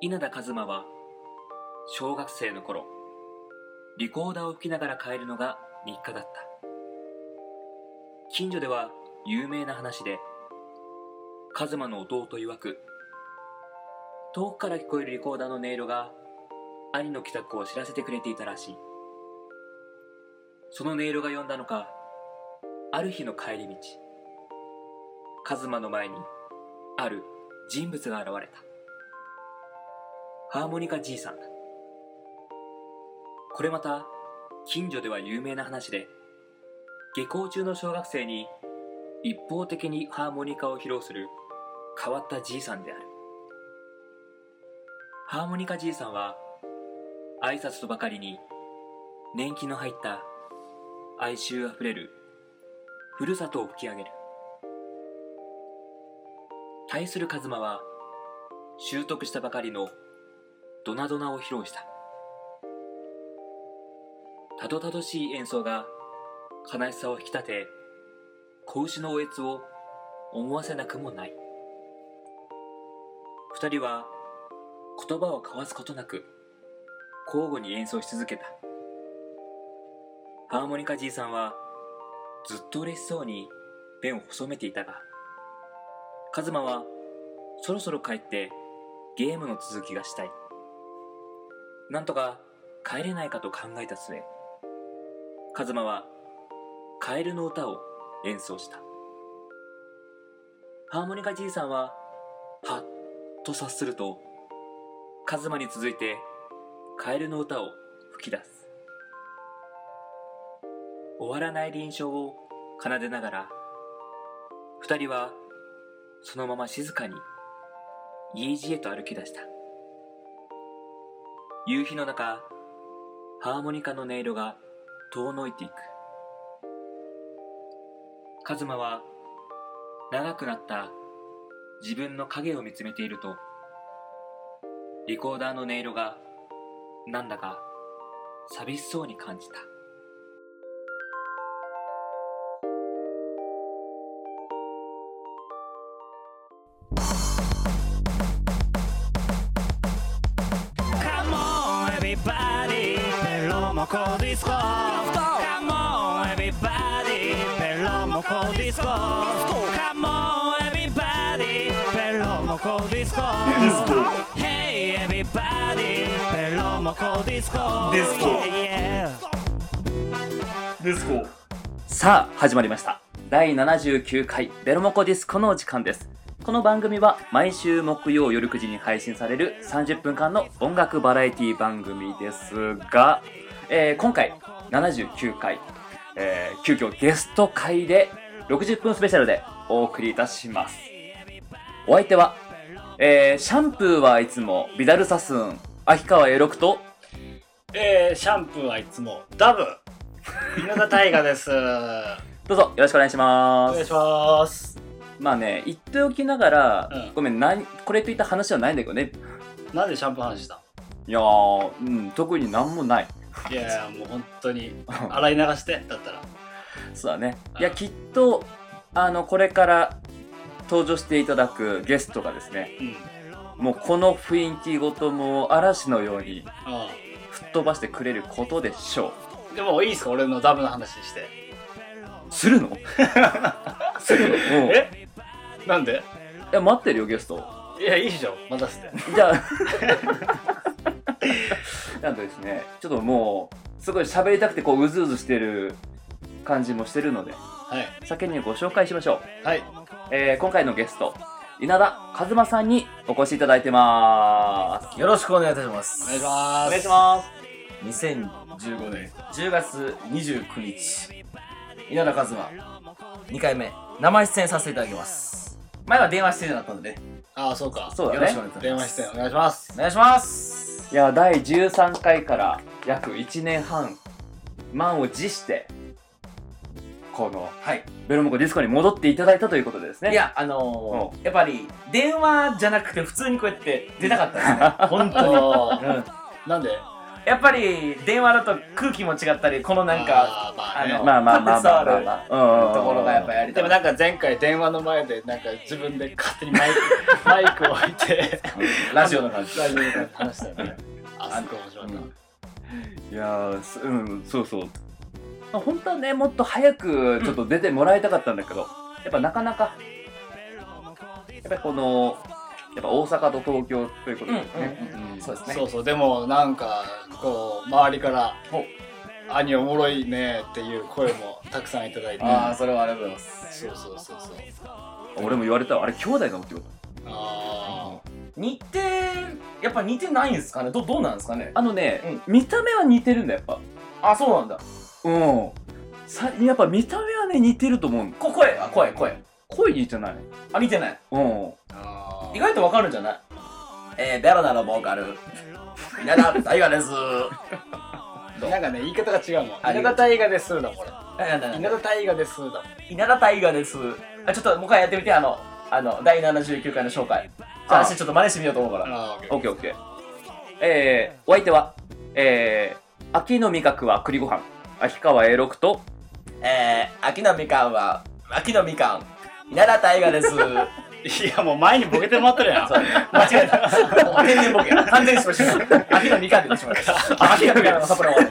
稲田和馬は小学生の頃リコーダーを吹きながら帰るのが日課だった。近所では有名な話で和馬の弟曰く遠くから聞こえるリコーダーの音色が兄の帰宅を知らせてくれていたらしい。その音色が呼んだのかある日の帰り道和馬の前にある人物が現れた。ハーモニカじいさん。だこれまた近所では有名な話で下校中の小学生に一方的にハーモニカを披露する変わったじいさんである。ハーモニカじいさんは挨拶とばかりに年季の入った哀愁あふれるふるさとを吹き上げる。対するカズマは習得したばかりのドナドナを披露した。たどたどしい演奏が悲しさを引き立て子牛のおえつを思わせなくもない。二人は言葉を交わすことなく交互に演奏し続けた。ハーモニカじいさんはずっと嬉しそうにペンを細めていたがカズマはそろそろ帰ってゲームの続きがしたい。なんとか帰れないかと考えた末カズマはカエルの歌を演奏した。ハーモニカじいさんははっと察するとカズマに続いてカエルの歌を吹き出す。終わらない臨床を奏でながら二人はそのまま静かに家路へと歩き出した。夕日の中ハーモニカの音色が遠のいていく。カズマは長くなった自分の影を見つめているとリコーダーの音色がなんだか寂しそうに感じた。ン everybody ベロモコディスコ。Hey everybody. ベロモコディスコ。ディスコ。Yeah, yeah ディスコ。さあ始まりました。第79回ベロモコディスコのお時間です。この番組は毎週木曜夜9時に配信される30分間の音楽バラエティ番組ですが、えー今回79回、えー急遽ゲスト会で60分スペシャルでお送りいたします。お相手は、えーシャンプーはいつもビダルサスーン秋川栄六とえー、シャンプーはいつもダブ稲田大我です。お どうぞよろしくお願いします。願いします。まあね、言っておきながら、うん。ごめん、何、これといった話はないんだけどね。なんでシャンプーの話したいやー、うん、特になんもない。いやもう本当に洗い流してだったら。そうだね。うんいや、きっと、あの、これから登場していただくゲストがですね、うん。もうこの雰囲気ごともう嵐のようにあ吹っ飛ばしてくれることでしょあでもいいですか？俺のダブの話して。う。するの？するの？うん。いえ？なんで？や、待ってるよ、ゲスト。いやいいでしょ待たせて。じゃあ、なんとですね、ちょっともう、すごい喋りたくてこう、うずうずしてる感じもしてるので、はい先にご紹介しましょう。はいえー、今回のゲスト、稲田和馬さんにお越しいただいてます。よろしくお願いいたします。お願いしますお願いします。2015年10月29日、稲田和馬、2回目、生出演させていただきます。前は電話出演だったので、ああそうかそうだねよろしくお。願いいたし電話ます。出演お願いしますお願いします。いや、第13回から約1年半、満を持して、この、はい。ベロモコディスコに戻っていただいたということでですね。い、や、あのー、やっぱり、電話じゃなくて普通にこうやって出たかったですね。本当に。あ うんなんで？やっぱり電話だと空気も違ったりこのなんかあーまあね。あのまあまあまあまあまあ。まあうんところがやっぱやりたいでもなんか前回電話の前でなんか自分で勝手にマイク マイクを置いてラジオの感じラジオで話したよねあすごい面白かった。いやうんそうそう。まあ本当はねもっと早くちょっと出てもらいたかったんだけど、やっぱなかなか。やっぱりこのやっぱ大阪と東京ということでね、うんうんうんそうですね。そうそう。でもなんかこう周りから「兄おもろいね」っていう声もたくさんいただいて。ああそれはありがとうございます。そうそうそうそう。俺も言われたわ。あれ兄弟なのってこと。あ似てやっぱ似てないんですかね？どどうなんですかね？あのね、見た目は似てるんだやっぱ。あそうなんだ。うん。さやっぱ見た目はね似てると思うこ声？あ声声。声似てない。あ似てない。うん。ーあー意外とわかるんじゃない？えー、ベロナのボーカル。稲田大我です。なんかね言い方が違うもん。あ稲田大河ですだこれ。稲田大河ですだ稲田大我です。あちょっともう一回やってみてあのあの第79回の紹介。じゃああ私ちょっと真似してみようと思うから。あーオッケーオッケー。えー、お相手はえー、秋の味覚は栗ご飯。秋川 A6 とえー、秋のみかんは秋のみかん。稲田大我ですいやもう前にボケてもらってるやん。そう。間違えたもう天然ボケ完全にしました秋のみかんでしまいました秋のみかんのサプライ愛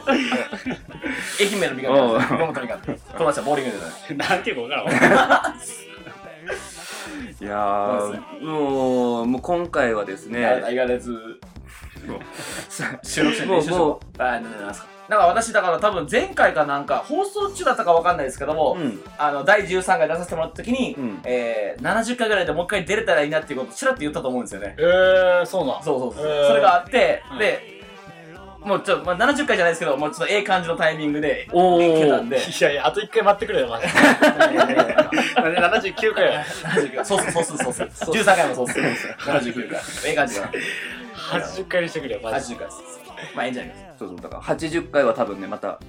媛のみかん熊本みかん友達はボーリングで。ね なんていうか分からん。いやーもうもう今回はですね大我です 収録して練習しとこうあなんなんかなんか私だから多分前回かなんか放送中だったかわかんないですけども、うん。あの第13回出させてもらった時に、うん。えー、70回ぐらいでもう一回出れたらいいなっていうことをちらっと言ったと思うんですよね。えー、そうなん。そうそうそう、へー。それがあって、うん。でもうちょっと、まあ、70回じゃないですけどもうちょっとええ感じのタイミングでいけたんで。いやいやあと一回待ってくれよマジでなんで79回や70そうっすそうそう。っす13回もそうっす。79回。ええ感じだ。な80回にしてくれよマジ80回ですまあええんじゃないですか。そうそうだから80回は多分ねまた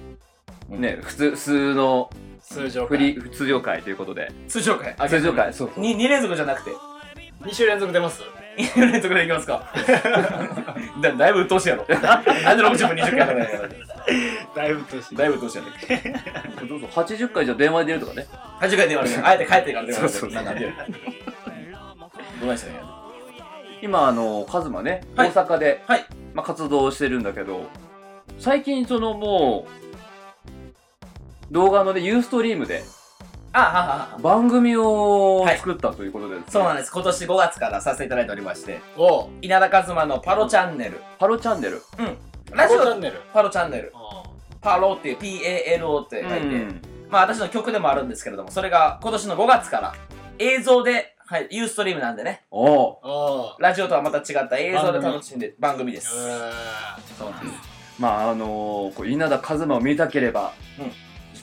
ね普通普通の通常フリ通常回ということで。通常回。通常回。そうそう。2, 2連続じゃなくて。2週連続出ます？2連続でいきますか。だだいぶ鬱陶しいやろ。なんで60分20回やらないからだいぶとしてだいぶ鬱陶しいやろ。どうぞ。80回じゃ電話で出るとかね。80回電話であえて帰ってから電話で。そうそう。なん なんでどうでしたね今あのカズマねはい。大阪で、はい。まあ、活動してるんだけど最近そのもう動画のねユーストリームであははは。番組をはい作ったということでですね、そうなんです。今年5月からさせていただいておりましておう。稲田和馬のパロチャンネル。パロチャンネル？ラジオチャンネル？パロチャンネル。あパロっていう PALO って書いて、うんまあ私の曲でもあるんですけれどもそれが今年の5月から映像で、はい、ユーストリームなんでね。おおラジオとはまた違った映像で楽しんで番組です。えそうなんです。まああのこう稲田和馬を見たければ、うん。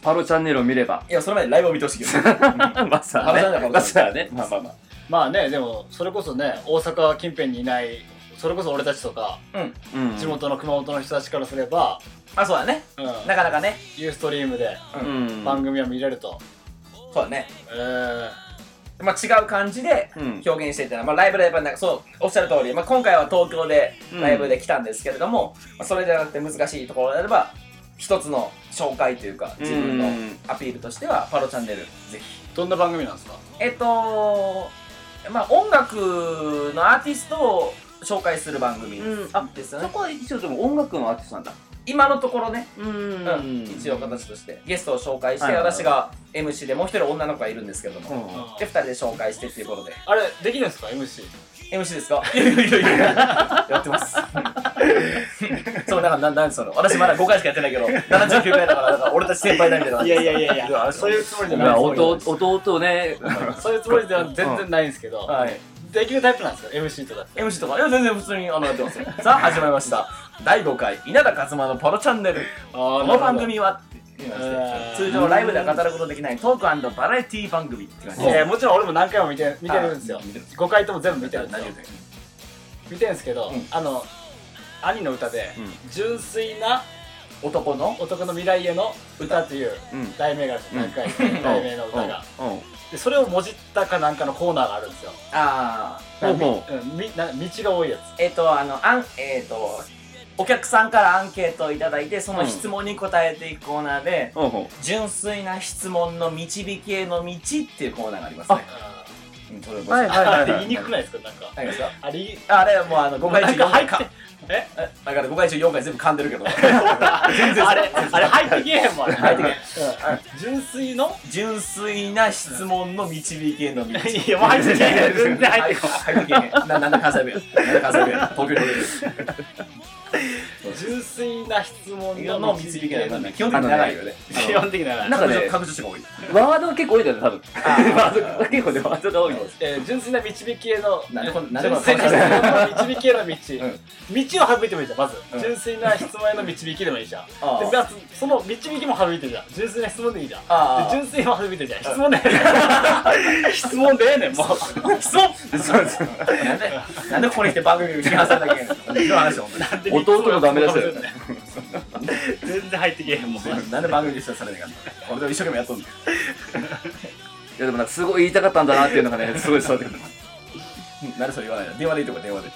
パロチャンネルを見れば。いやそれまでライブを見てほしいけど まあさパロチャンネルはまあさね。まあまあまあ。ーまあねでもそれこそね大阪近辺にいないそれこそ俺たちとかうん。地元の熊本の人たちからすれば、あそうだね。うん、なかなかね。ユーストリームでうん。番組を見れると、そうだね。えー、まあ違う感じでうん。表現していったら、まあ、ライブでやっぱなんかそうおっしゃる通り、まあ、今回は東京でライブで来たんですけれども、まあ、それじゃなくて難しいところであれば一つの紹介というか自分のうんアピールとしてはパロチャンネルぜひ。どんな番組なんですか？えっとまあ音楽のアーティストを紹介する番組うん。あですよね、そこは一応でも音楽のアーティストなんだ今のところね、ううん。一応形として。ゲストを紹介して、はい。はいはい私が MC でもう一人女の子がいるんですけれども、うん。で二人で紹介してっていうことで。あれできるんですか？MC MC ですか？いやいやいやいや。やってます。そうだからなんなんその？私まだ5回しかやってないけど79回だからだから俺たち先輩だみたいないやいやいやいや。そういうつもりじゃない弟弟ねそういうつもりでは全然ないんですけど、はいできるタイプなんですか？MC とかって。MC とか。いや全然普通にあのやってますよ。さあ始まりました。第5回稲田勝間のパロチャンネル。あこの番組は通常ライブでは語ることできないトークバラエティ番組って感じいやいやもちろん俺も何回も見て見てるんですよ。あ見てる5回とも全部見てるんですよ。見てるんですけど、うん。あの兄の歌で、うん純粋な男の男の未来への歌っていううん題名が何回題名の歌が、うんうんでそれをもじったかなんかのコーナーがあるんですよ。ああほうほう。んみな道が多いやつ。えっ、とあのあんえっ、とお客さんからアンケートをいただいてその質問に答えていくコーナーで、ほうほ純粋な質問の導きへの道っていうコーナーがありますね。あうんそれうはいはいあはい。れ 言いにくくないですか？なんか。何ですかあれあれはもうあの5回中4回かええ？だから5回中4回全部噛んでるけど。全然あれあれ入ってけえへんもんあれ。入ってけうん。純粋の？純粋な質問の導きへの道 いやもう入ってけえへん。全然入ってけ入ってけへん。ななんで関西弁や。なんで関西弁や。東京におる純粋な質問のの導きへの道基本的に長いよね。基本的な。なんかねが多いワードが結構多いんだよね多分。ワードが結構ねワードが多いの。えー純粋な導きへの純粋な質問の導きへの道。うん。道を省いてもいいじゃんまず。うん。純粋な質問への導きでもいいじゃんでまずその導きも省いてるじゃん。純粋な質問でいいじゃん。純粋も省いてるじゃん。質問で。ええねん質問でええねんもう。質問。なんでここに来て番組を批判されなきゃいけないの？話本当に弟のダメ出しだよ全然入ってけえへんもんなんで番組に出演されなかった俺でも一生懸命やっとんねん いやでもなんかすごい言いたかったんだなっていうのがねすごい伝わってくるなんでそれ言わないの電話で。いいとこ電話で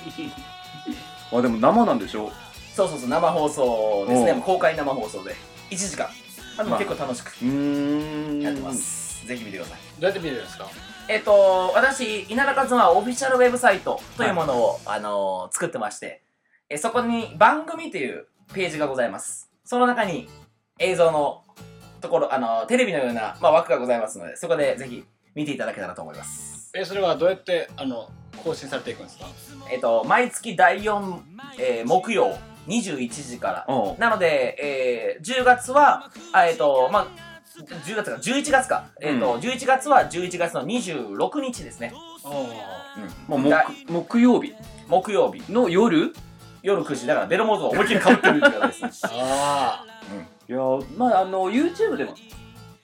あでも生なんでしょそうそうそう生放送ですね。公開生放送で。1時間。あでも結構楽しくうーん。やってます。ぜひ見てください。どうやって見れるんですか？えっと私稲田和はオフィシャルウェブサイトというものを、あの作ってましてえそこに番組というページがございます。その中に映像のところあのテレビのような、まあ、枠がございますのでそこでぜひ見ていただけたらと思います。えそれはどうやってあの更新されていくんですか？えっと毎月第4、えー木曜21時から。なので、えー10月は、あえっ、と、まあ、10月か、11月か。えっ、と、うん。11月は11月の26日ですね。もうだ木木曜日？木曜日、の夜？夜9時。だから、ベロモードを思いっきり被ってるってことですね。あいやーまああの YouTube でも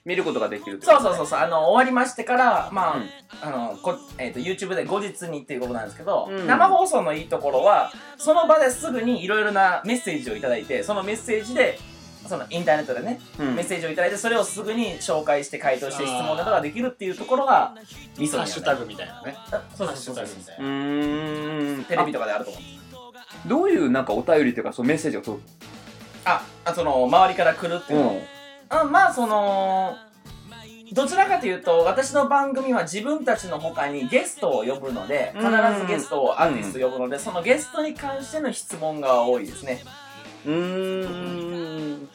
見ることができるそうそうそうそう、あの、終わりましてから、まあ、うん。あの、こえっ、と、YouTube で後日にっていうことなんですけど、うん。生放送のいいところは、その場ですぐにいろいろなメッセージをいただいて、そのメッセージで、そのインターネットでね、うん。メッセージをいただいて、それをすぐに紹介して回答して質問などができるっていうところが、理想ハッシュタグみたいなね。あそうそうそうそうタグみたいうテレビとかであると思うどういうなんかお便りっていうかそのメッセージが届くああその周りから来るっていうの、うん、まあそのどちらかというと私の番組は自分たちの他にゲストを呼ぶので必ずゲストをアーティスト呼ぶので、そのゲストに関しての質問が多いですね、うーん。うん、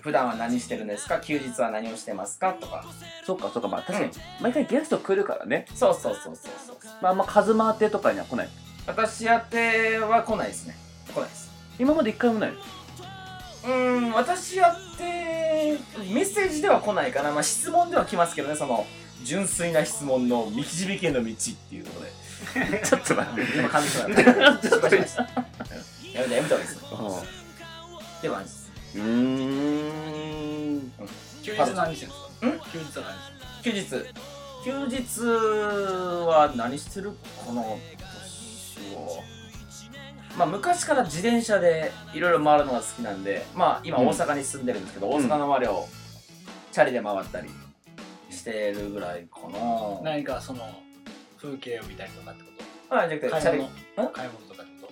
普段は何してるんですか？休日は何をしてますか？とか。そっかそっか。まあ確かに毎回ゲスト来るからね。そうそうそうそうそう。まああんま数回ってとかには来ない私宛ては来ないですね。来ないです。今まで一回もない？のうーん私やってメッセージでは来ないかな、まあ、質問では来ますけどね。その純粋な質問の導きへの道っていうことで。ちょっと待って。今感じそうなちょっと待って。やめてやめた方がいいですうでもマジです。ーん。休日何してるんですか？ん。休日は何休日。休日は何してるこの年をまあ昔から自転車でいろいろ回るのが好きなんでまあ今うん。大阪に住んでるんですけど、ん。大阪の周りをチャリで回ったりしてるぐらいかな。何かその風景を見たりとかってこあじゃなくてチャリと買い物ん？買い物とかってこ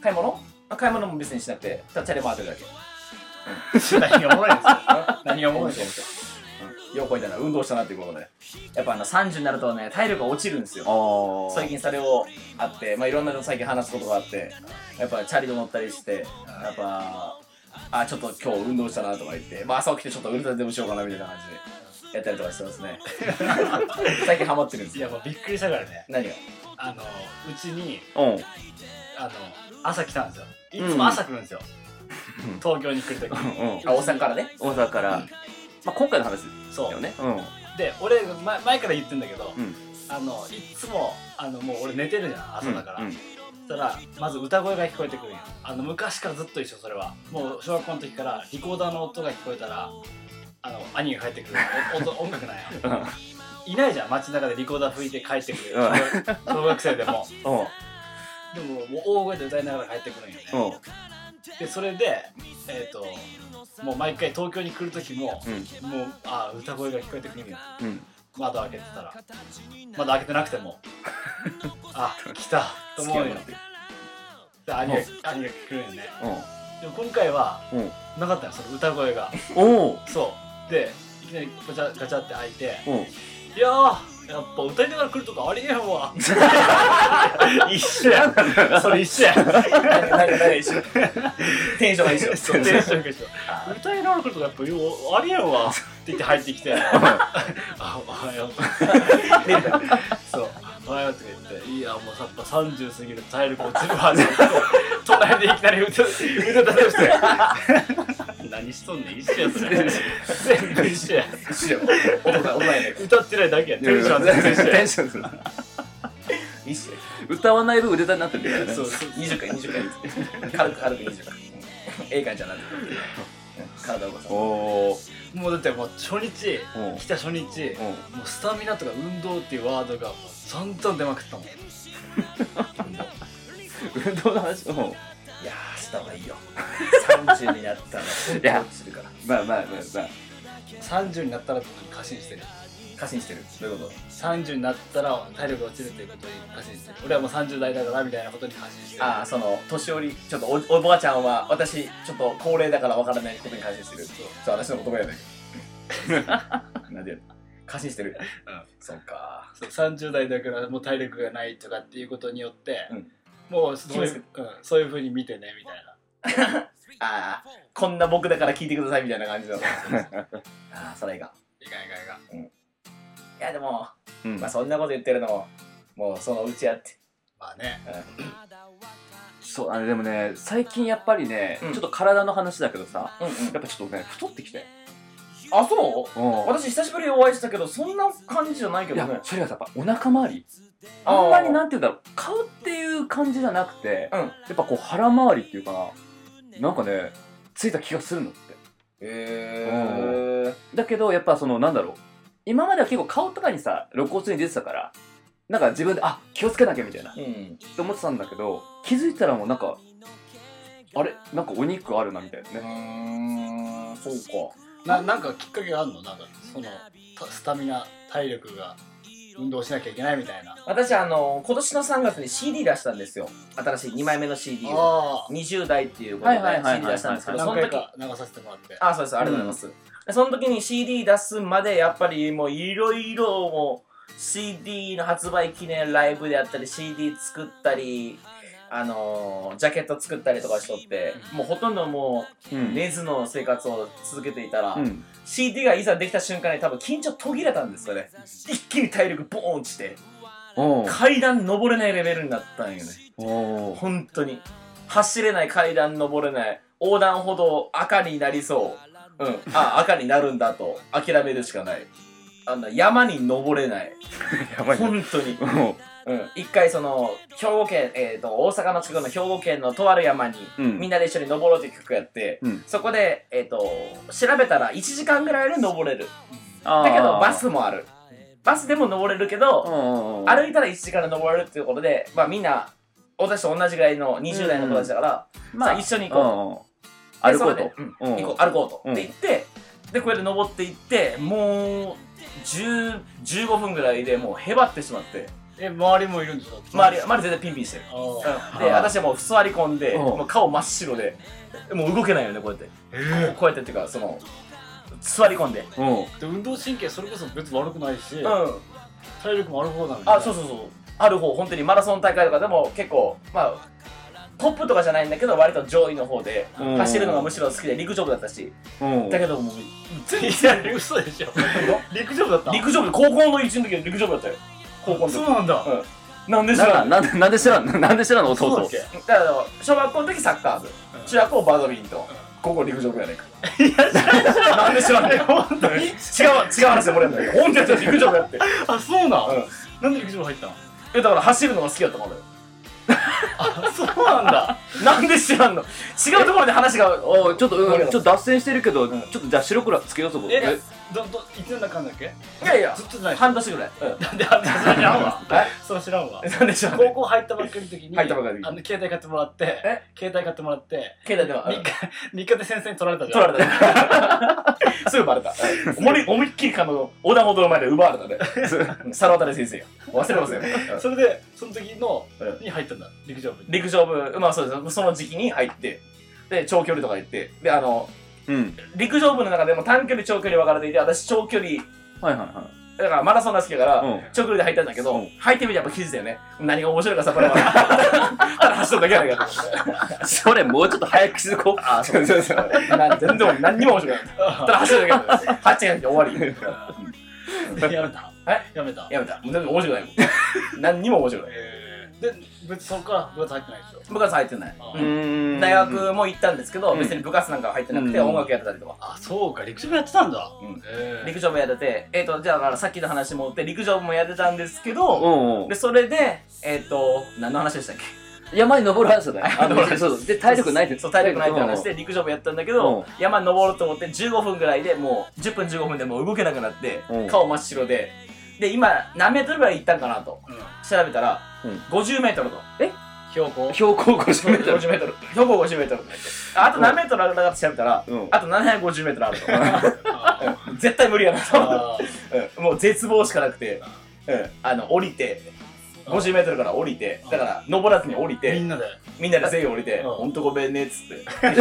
買い物？あ買い物も別にしなくてただチャリ回ってるだけ。と 何がおもろいんですか？何がおもろいんですかようこいたな運動したなっていうことでやっぱあの30になるとね体力が落ちるんですよ最近それをあって、まあ、いろんなの最近話すことがあってやっぱチャリで乗ったりしてやっぱあちょっと今日運動したなとか言って、まあ、朝起きてちょっとウルトラでもしようかなみたいな感じでやったりとかしてますね最近ハマってるんですよいやもうびっくりしたからね何があのうちにうんあの朝来たんですよいつも朝来るんですよ、東京に来るときうんあ大阪からね大阪から、まあ、今回の話そうだよね。う。ん。で俺前前から言ってんだけど、うん。あのいつもあのもう俺寝てるじゃん朝だから、うんそしたらまず歌声が聞こえてくるんよ。あの昔からずっと一緒それは。もう小学校の時からリコーダーの音が聞こえたらあの兄が帰ってくるお音音楽なんや うん。いないじゃん街中でリコーダー吹いて帰ってくるうん。小小学生でも。うん。でももう大声で歌いながら帰ってくるんよね。うんでそれでえっ、ともう毎回東京に来る時も、うん。もうあ歌声が聞こえてくるんようん。窓開けてたら窓開けてなくても あ来たと思うよ。で兄が兄が来るんよね。うでも今回はんうん。なかったよその歌声が。そう。でいきなりガチャガチャって開いてうん。いやーやっぱ歌いながら来るとかありえへんわ。一緒やそれ一緒やなんかなんか一緒テンションが一緒そうテンションが一緒歌いながら来るとかやっぱようありえんわって言って入ってきてあおはようそうおはようって言っていやもうやっぱ30過ぎると体力落ちるわって言って隣でいきなり歌歌歌ってして何しとんねん一緒やそれ全部一緒や。一緒よ大人大人やねん歌ってないだけやテンションは全然一緒や。テンションする一緒よ歌わない分腕になってるからね。そうそう20回20回。軽く軽く20回。ええ感じゃなくて。体を動かすおおもうだってもう初日うん。来た初日もうスタミナとか運動っていうワードがもう散々出まくったもん。運動の話うんいやーした方がいいよ。30になったらいや落ちるから。まあまあまあまあ。30になったらってことに過信してる。過信してる。どういうこと？30になったら体力落ちるっていうことに過信してる。俺はもう30代だからみたいなことに過信してる。ああその年寄りちょっとおおばあちゃんは私ちょっと高齢だからわからないことに過信してる。そう。そう私の言葉やね なんでや過信してる。うん。そっか。そう30代だからもう体力がないとかっていうことによって、うんもうそういう,、うん、そういうふうに見てねみたいな。ああこんな僕だから聞いてくださいみたいな感じの。ああそれが。いかんいかんいかん。いやでも、うん。まあそんなこと言ってるのももうそのうちやって。まあね。そうあのでもね最近やっぱりね、うん。ちょっと体の話だけどさうんうん。やっぱちょっとね太ってきて。あそう？うん。私久しぶりにお会いしたけどそんな感じじゃないけいやどねそれがさやっぱお腹周りあんまりなんて言うんだろう。顔っていう感じじゃなくて、うん。やっぱこう腹周りっていうかな。なんかねついた気がするのって。へえだけどやっぱそのなんだろう。今までは結構顔とかにさ露骨に出てたからなんか自分であ気をつけなきゃみたいな。っうん。て思ってたんだけど気づいたらもうなんかあれ？なんかお肉あるなみたいなうねーんそうか。ななんかきっかけがあるの？なんかそのたスタミナ体力が運動しなきゃいけないみたいな。私あの今年の3月に CD 出したんですよ。新しい2枚目の CD を。あ20代っていうことで CD 出したんですけどその時。か流させてもらって。あそうです。ありがとうございます、でその時に CD 出すまでやっぱりもういろいろもう CD の発売記念ライブであったり CD 作ったりあのージャケット作ったりとかしとって、もうほとんどもううん寝ずの生活を続けていたら、うん。CD がいざできた瞬間に多分緊張途切れたんですよね。一気に体力ボーン落ちて階段登れないレベルになったんよね。本当に。走れない階段登れない。横断歩道赤になりそう。うん。あ赤になるんだと諦めるしかない。あの山に登れない。やばいな本当に。おううん。一回その兵庫県えっ、と大阪の近くの兵庫県のとある山に、うん。みんなで一緒に登ろうっていう企画やって、うん。そこでえっ、と調べたら1時間ぐらいで登れる。あー。だけどバスもある。バスでも登れるけど、うんうんうん。歩いたら1時間で登れるっていうことで、まあみんな、私と同じぐらいの20代の子たちだから、さあ一緒に行こう。う歩こうと。でそれでうん。うん。行こう歩こうと、うん。って言って、で、これで登っていって、もう、10 15分ぐらいでもうへばってしまって、え周りもいるんでしょ周り、周り全然ピンピンしてる。あうん、で、はあ私はもう座り込んで、うん。もう顔真っ白で、もう動けないよね、こうやって。えこうやってっていうか、その、座り込んで。うん。で運動神経それこそ別に悪くないし、うん。体力もある方なのにあ、そうそうそう。ある方、本当にマラソン大会とかでも結構、まあ、トップとかじゃないんだけど、割と上位の方で、うん。走るのがむしろ好きで陸上部だったし、うん。だけどもう、全い然や嘘でしょ。陸上部だった？陸上部、高校の1の時は陸上部だったよ。高校の時。そうなんだ、なんで知らん？なんなんでなんで知らん？のなんで知らんの？弟そうだっけ？だから、小学校の時サッカー部、中学校バドミント。ン、高校陸上部やねんか。いや、なんで知らんねん？本当に。違う、違う話でもらえんだよ。本当に陸上部やって。あそうなん、うん。なんで陸上部入ったの？え、だから走るのが好きだったからだよ。あそうなんだ。なんで知らんの？違うところで話が、おいちょっと、うん、ちょっと脱線してるけど、ん。ちょっとじゃあ白黒つけようそこえ？どど一年だかんだっけ？いやいやずっとじゃない。半年ぐらい。なんであんたそれ知らん？わえ？それ知らんわ。なんでしょう高校入ったばっかりの時に入ったばっかりあの携帯買ってもらってえ？携帯買ってもらって携帯電話3日三日で先生に取られたじゃん。取られた。すぐバレた。思い思いっきりあの横断歩道の前で奪われたね。猿渡先生よ。忘れません。よそれでその時のうん。に入ったんだ。陸上部に。陸上部まあそうです。その時期に入ってで長距離とか行ってであのうん。陸上部の中でも短距離長距離分かれていて私長距離はいはいはだからマラソンが好きだから、うん。長距離で入ったんだけど、うん。入ってみてやっぱ気づいたよね。何が面白いかさこれは。ただ走るだけやないかと。それもうちょっと早く気づこう。あそうそうそう。な全然何にも面白くない。ただ走るだけだった走って終わりやめた。え？やめた。やめた。全然面白くないもん。何にも面白くない。えーで別にそこから部活入ってないでしょ？部活入ってない。大学も行ったんですけど、うん。別に部活なんかは入ってなくて、うん。音楽やってたりとか、あそうか。陸上部やってたんだ。うん。え。ー陸上部やっててえっ、とじゃあだからさっきの話もって陸上部もやってたんですけど、うん。うんでそれでえっ、と何の話でしたっけ？山に登る話だね。あそうそう。で、体力ないって。そう体力ないって話で陸上部やったんだけど、うん。山に登ろうと思って15分ぐらいでもう10分15分でもう動けなくなって、うん。顔真っ白で。で今何メートルぐらい行ったんかなと。うん調べたら、うん。50メートルと。標高。標高50メートル。50メートル。標高50メートル。ああと何メートルあるかって調べたら、うん。あと750メートルあると。絶対無理やなうん。もう絶望しかなくて、うん、あの降りて50メートルから降りてだから登らずに降りてみんなで。みんなで全員降りてうん「ほんとごめんね」っつって。え？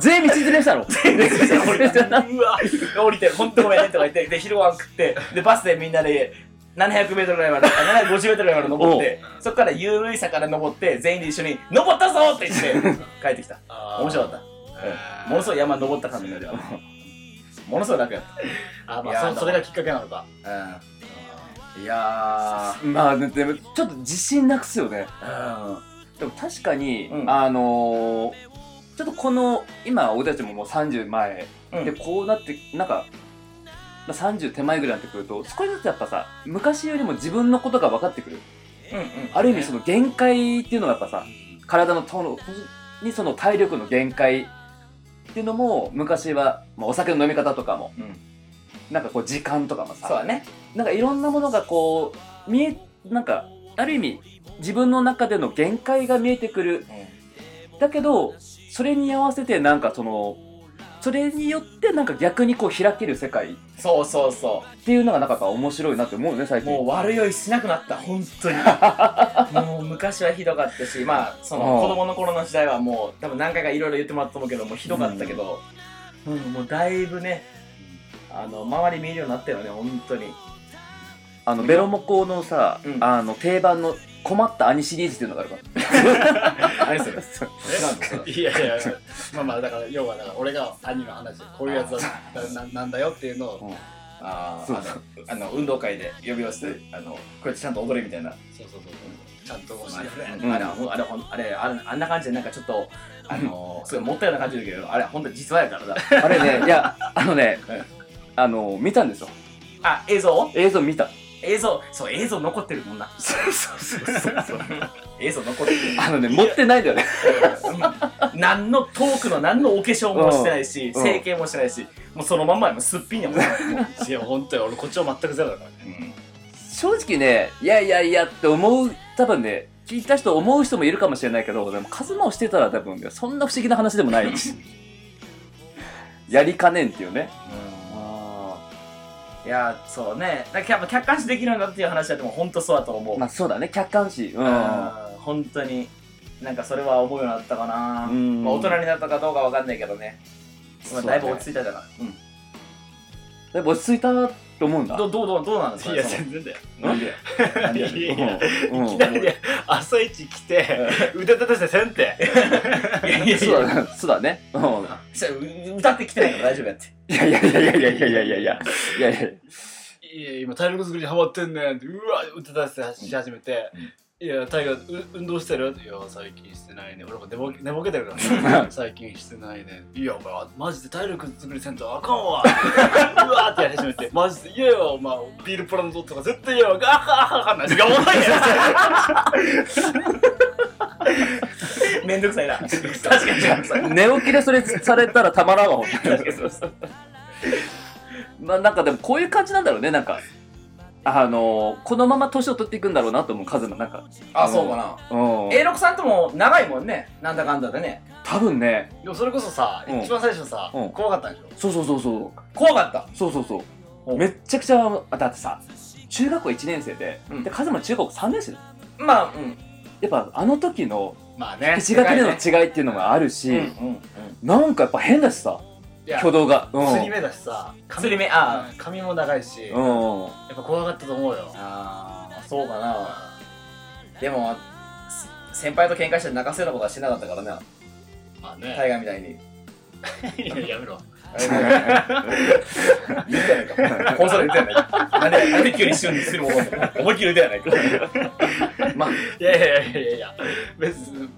全員道連れしたの？うわ降りて「ほんとごめんね」とか言ってで昼ご飯食ってでバスでみんなで700メートルぐらいまであ750メートルぐらいまで登ってそこから緩い坂で登って全員で一緒に「登ったぞ!」って言って 帰ってきた。あー。面白かった。うん。ものすごい山登った感じになるよものすごい楽やっあまいやあそそれがきっかけなのか。たうん。いやまあ、でも、ちょっと自信なくすよね。ーうん。でも確かに、うん。あのー、ちょっとこの、今、俺たちももう30前、うん。で、こうなって、なんか、まあ、30手前ぐらいになってくると、少しずつやっぱさ、昔よりも自分のことが分かってくる。うんうんある意味その限界っていうのがやっぱさ、体のとのにその体力の限界っていうのも、昔は、まあ、お酒の飲み方とかも、うんなんかこう時間とかもさ、そうだねなんかいろんなものがこう、見え、なんか、ある意味、自分の中での限界が見えてくる。だけど、それに合わせてなんかその、それによってなんか逆にこう開ける世界っそうそう。そていうのがなんかやっぱ面白いなって思うね、最う近。もう悪酔いしなくなった。本当に。もう昔はひどかったしまあそのうん。子供の頃の時代はもう多分何回かいろいろ言ってもらったと思うけどもうひどかったけど、うん。もうだいぶねあの周り見えるようになったよね本当に。あの、ベロモコのさ、うん。あの、定番の困った兄シリーズっていうのがあるから。何それ？いやいやまあまあだから要はだから俺が兄の話こういうやつだなななんだよっていうのをそうあーあのあの運動会で呼び寄せてあのこうやってちゃんと踊れみたいな。そうそうそうちゃんと教えてあれ。あれあれあれあれあんな感じでなんかちょっとあのすごいもったような感じだけどあれほんと実話やからだ あれね、いや、あのねうん、あの、見たんですよ。あ映像？映像見た。映像そう映像残ってるもんな。そうそうそうそう。映像残ってる。あのね、持ってないんだよね。うん。何のトークの何のお化粧もしてないしうん。整形もしてないしもうそのまんまやもんすっぴんやもん、いや本当よ俺こっちは全くゼロだから。ね正直ね、いやいやいやって思う、多分ね、聞いた人思う人もいるかもしれないけど、でも、カズマをしてたら多分ね、そんな不思議な話でもない。し。やりかねんっていうね。あいやそうね。だやっぱ客観視できるんだっていう話はでも本当そうだと思う、ーまあそうだね、客観視。うん。うん。本当になんかそれは思うようになったかな、うん。まあ、大人になったかどうかわかんないけどね、まあ、だいぶ落ち着いいたじゃない、た。落ち着いたと思うんだ。どうどうどうどうなんですかいや全然。だよなんでなんでやいやいきなりで朝一来て腕立てしてせんて。いやいやいやそうだね。そうだね。うん。歌ってきてないから大丈夫やって。いやいやいやいやいやいやいや。いやいやいや。いやいや今体力作りにハマってんねんってうわ腕立てし始めて、いやタイガーう運動してる？いや最近してないね。俺も寝ぼけ寝ぼけてるからね。最近してないね。いやお前マジで体力作りせんとあかんわ。うわーってやり始めてマジで嫌やわお前。ビールプランドとか絶対嫌やわあかんあかんあかんないめんどくさいな確かに寝起きでそれされたらたまらんわ、ほんとにまあなんかでもこういう感じなんだろうねなんかあのこのまま年を取っていくんだろうなと思うカズマなんか。あそうかな。うん。A6 さんとも長いもんねなんだかんだでね。多分ね。でもそれこそさ、うん。一番最初さ、うん。怖かったんでしょ？そうそうそうそう。怖かった。そうそうそう。うんめっちゃくちゃあだってさ中学校1年生で、うん。でカズマ中学校3年生だよ。まあうん。やっぱあの時のまあね1学年の違いっていうのがあるし、うんうん。なんかやっぱ変だしさ挙動が。うん。釣り目だしさ釣り目あうん髪も長いし、やうん。っぱ怖かったと思うよ。ああそうかな。でもせ先輩と喧嘩して泣かせるようなことはしなかったからな。まあね。大河みたいに。いややめろ。言ったやないか。放送で言ったやないかなんでなんで急に瞬にするもの思いっきり言ったやないか。まあ。いやいやいやいやいや。別に、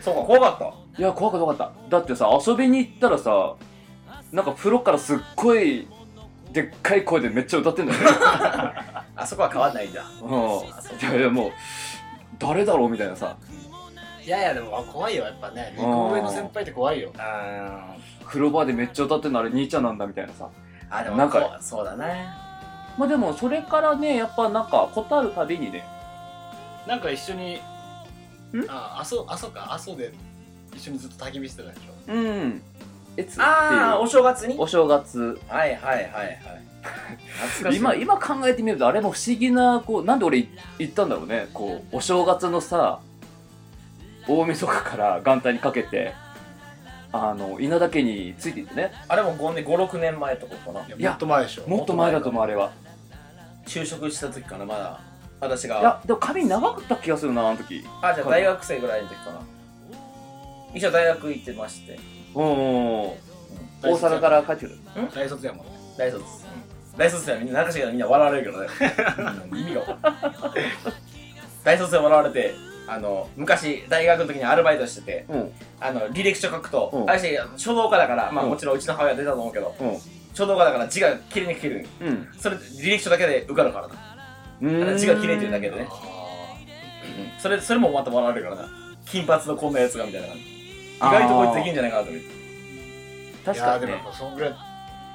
そうか怖かったいや怖かった怖かった。だってさ遊びに行ったらさなんか風呂からすっごいでっかい声でめっちゃ歌ってんだよね。あそこは変わんないんだ。うん。いやいやもう誰だろうみたいなさ。いやいやでも怖いよ。やっぱね2個上の先輩って怖いよ。あ風呂場でめっちゃ歌ってんのあれ兄ちゃんなんだみたいなさ。あでもなんかそうだね。まあでもそれからねやっぱなんかことあるたびにね。なんか一緒にん？ああそうあそうかあそうで一緒にずっと焚き火してたでしょ。うん。えつああお正月に？お正月。はいはいはいはい。懐かしい。今今考えてみるとあれも不思議なこうなんで俺い行ったんだろうね。こうお正月のさ大晦日から元旦にかけてあの稲田家についていってね。あれも5年56年前とかな。いやもっと前でしょ。もっと前だと思うあれは。就職した時かなまだ。私が。いやでも髪長かった気がするなあの時。あじゃあ大学生ぐらいの時かな一応大学行ってまして。うん。大阪から帰ってくる。大卒やもんね。大卒。です、大卒ではみんな中しがみんな笑われるけどね、うん意味が。大卒で笑われてあの昔大学の時にアルバイトしててうん。あの履歴書書くと、うん。私書道家だからまあうん。もちろんうちの母親は出たと思うけどうん。書道家だから字が綺麗に書ける。うん。それ履歴書だけで受かるからな。うん。字が綺麗っていうだけでね。あそれそれもまた笑われるからな。金髪のこんなやつがみたいな。感じ意外とこいつできんじゃないかなと思って。ー確かにね。いやでもやっぱそんぐらい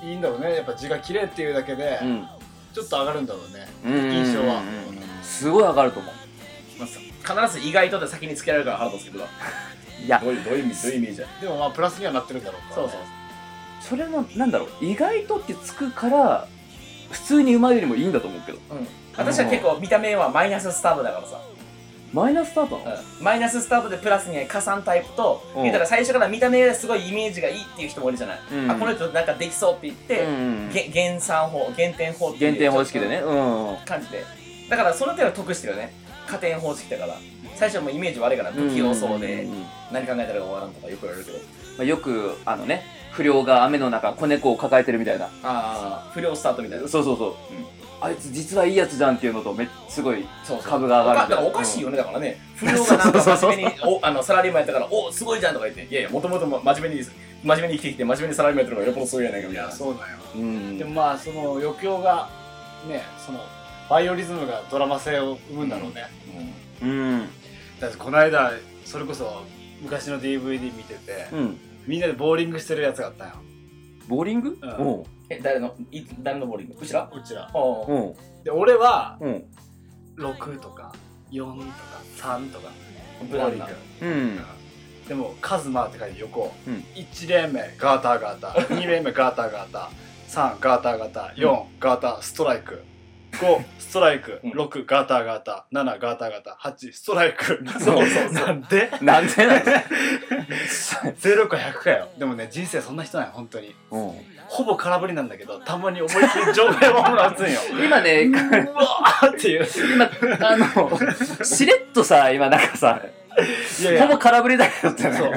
いいんだろうね。やっぱ字が綺麗っていうだけでうん。ちょっと上がるんだろうね。うん印象はうん。すごい上がると思う。まあさ必ず意外とで先につけられるから腹立つけど。ないや。どういうどういう意味どういう意味じゃでもまあプラスにはなってるんだろうから。ねそうそうそれもなんだろう。意外とってつくから普通にうまいよりもいいんだと思うけど。うん。私は結構見た目はマイナススタートだからさ、マイナススタート？うん。マイナススタートでプラスに加算タイプとうん。言ったら最初から見た目がすごいイメージがいいっていう人もいるじゃない、うん。あこの人なんかできそうって言って、うんげ減算法減点法っていう減点方式でね。うん。感じで。だからその点は得してるよね。加点方式だから最初はもうイメージ悪いから不器用そうでんんん何考えたら終わらんとかよく言われるけど。まあ、よくあのね不良が雨の中子猫を抱えてるみたいな。ああ不良スタートみたいな。そうそうそう、あいつ実はいいやつじゃんっていうのとめすごい株が上がるおかだからおかしいよね、だからね。不良がなんか真面目におあのサラリーマンやったからおすごいじゃんとか言っていやいやもともと真面目に真面目に生きてきて真面目にサラリーマンやってるからよっぽどすごいやないかみいたいなやそうだようんでもまあその余興がねそのバイオリズムがドラマ性を生むんだろうね、うん。だってこの間それこそ昔の DVD 見てて、うん。みんなでボーリングしてるやつがあったんよボーリング？うん。え誰の？い誰のボーリング？うちらうちらおう。おう。で俺はおう。6とか4とか3とか。無難な。うん。でもカズマって書いて横、うん。1レーン目ガーターガーター。2レーン目ガーターガーター。3ガーターガーター。4、ガーターストライク5ストライク。うん。6ガーターガータ。ー7ガーターガータ。ー8ストライク。そうそうそう。なんで？なんでなん？だ0か100かよ。でもね人生そんな人なんよ本当に。うん。ほぼ空振りなんだけどたまに思いっきり場外ホームラン打つんよ。今ねうわーっていう。今あのしれっとさ今なんかさいやいや。ほぼ空振りだけどってね。そう。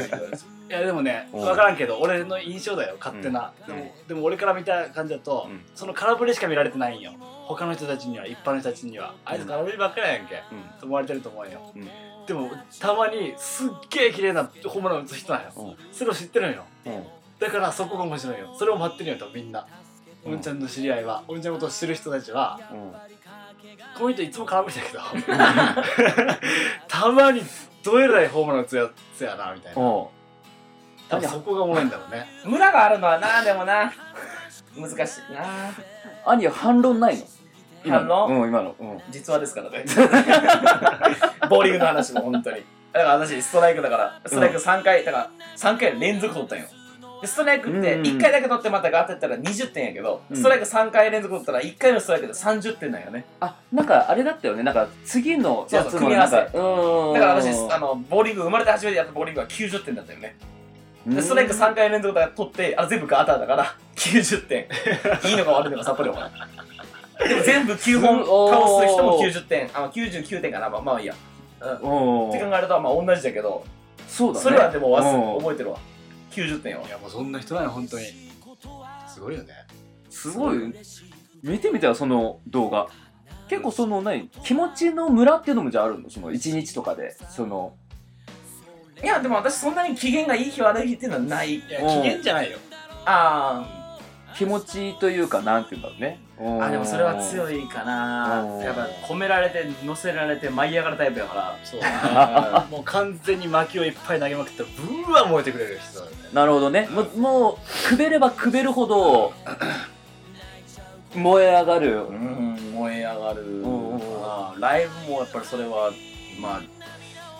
いやでもねうん。分からんけど俺の印象だよ勝手な、うん。でもでも俺から見た感じだと、うん。その空振りしか見られてないんよ。他の人たちには一般の人たちには。あいつ空振りばっかりやんけ、うん。と思われてると思うよ、うん。でもたまにすっげえ綺麗なホームラン打つ人なんよ、うん。それを知ってるんよ。うん。だからそこが面白いよ。それを待ってるよとみんな。おん。ちゃんの知り合いは。おんちゃんのことを知る人たちは。うん。この人いつも空振りだけど。たまにどえらいホームラン打つやつやなみたいな。おう多分そこがおもろいんだろうね。村があるのはなでもな。難しいな。兄は反論ないの？今反論？うん、今の。うん。実話ですからね。ボーリングの話も本当に。だから私ストライクだからストライク3回、だから3回連続取ったんよでストライクってうん1回だけ取ってまたガーッてやったら20点やけど、うん。ストライク3回連続取ったら1回のストライクで30点なんよね。あ、なんかあれだったよね。なんか次のやつそうそう組み合わせ。だから私あのボーリング生まれて初めてやったボーリングは90点だったよね。でストライク3回連続で取ってあれ全部ガーターだから90点。いいのか悪いのかさっぱりわからん。でも全部9本倒す人も90点。あの99点かな。まあまあいいや、うん。おって考えるとまあ同じだけど。そうだね。それはでも忘うん。れ覚えてるわ90点よいやもうそんな人なの本当にすごいよねすごい。見てみたよ、その動画。結構その何気持ちのムラっていうのもじゃああるの？その1日とかで。その、いやでも私そんなに機嫌がいい日悪い日っていうのはないいやうん機嫌じゃないよあ気持ちというか、なんていうんだろうね。ーあでもそれは強い。いかな。うん。やっぱ込められて乗せられて舞い上がるタイプやから。そう。もう完全に薪をいっぱい投げまくったらブワー燃えてくれる人だよね。なるほどね。もう、もうくべればくべるほど、燃え上がる。うん燃え上がる。んうんうん。まあライブもやっぱりそれはまあ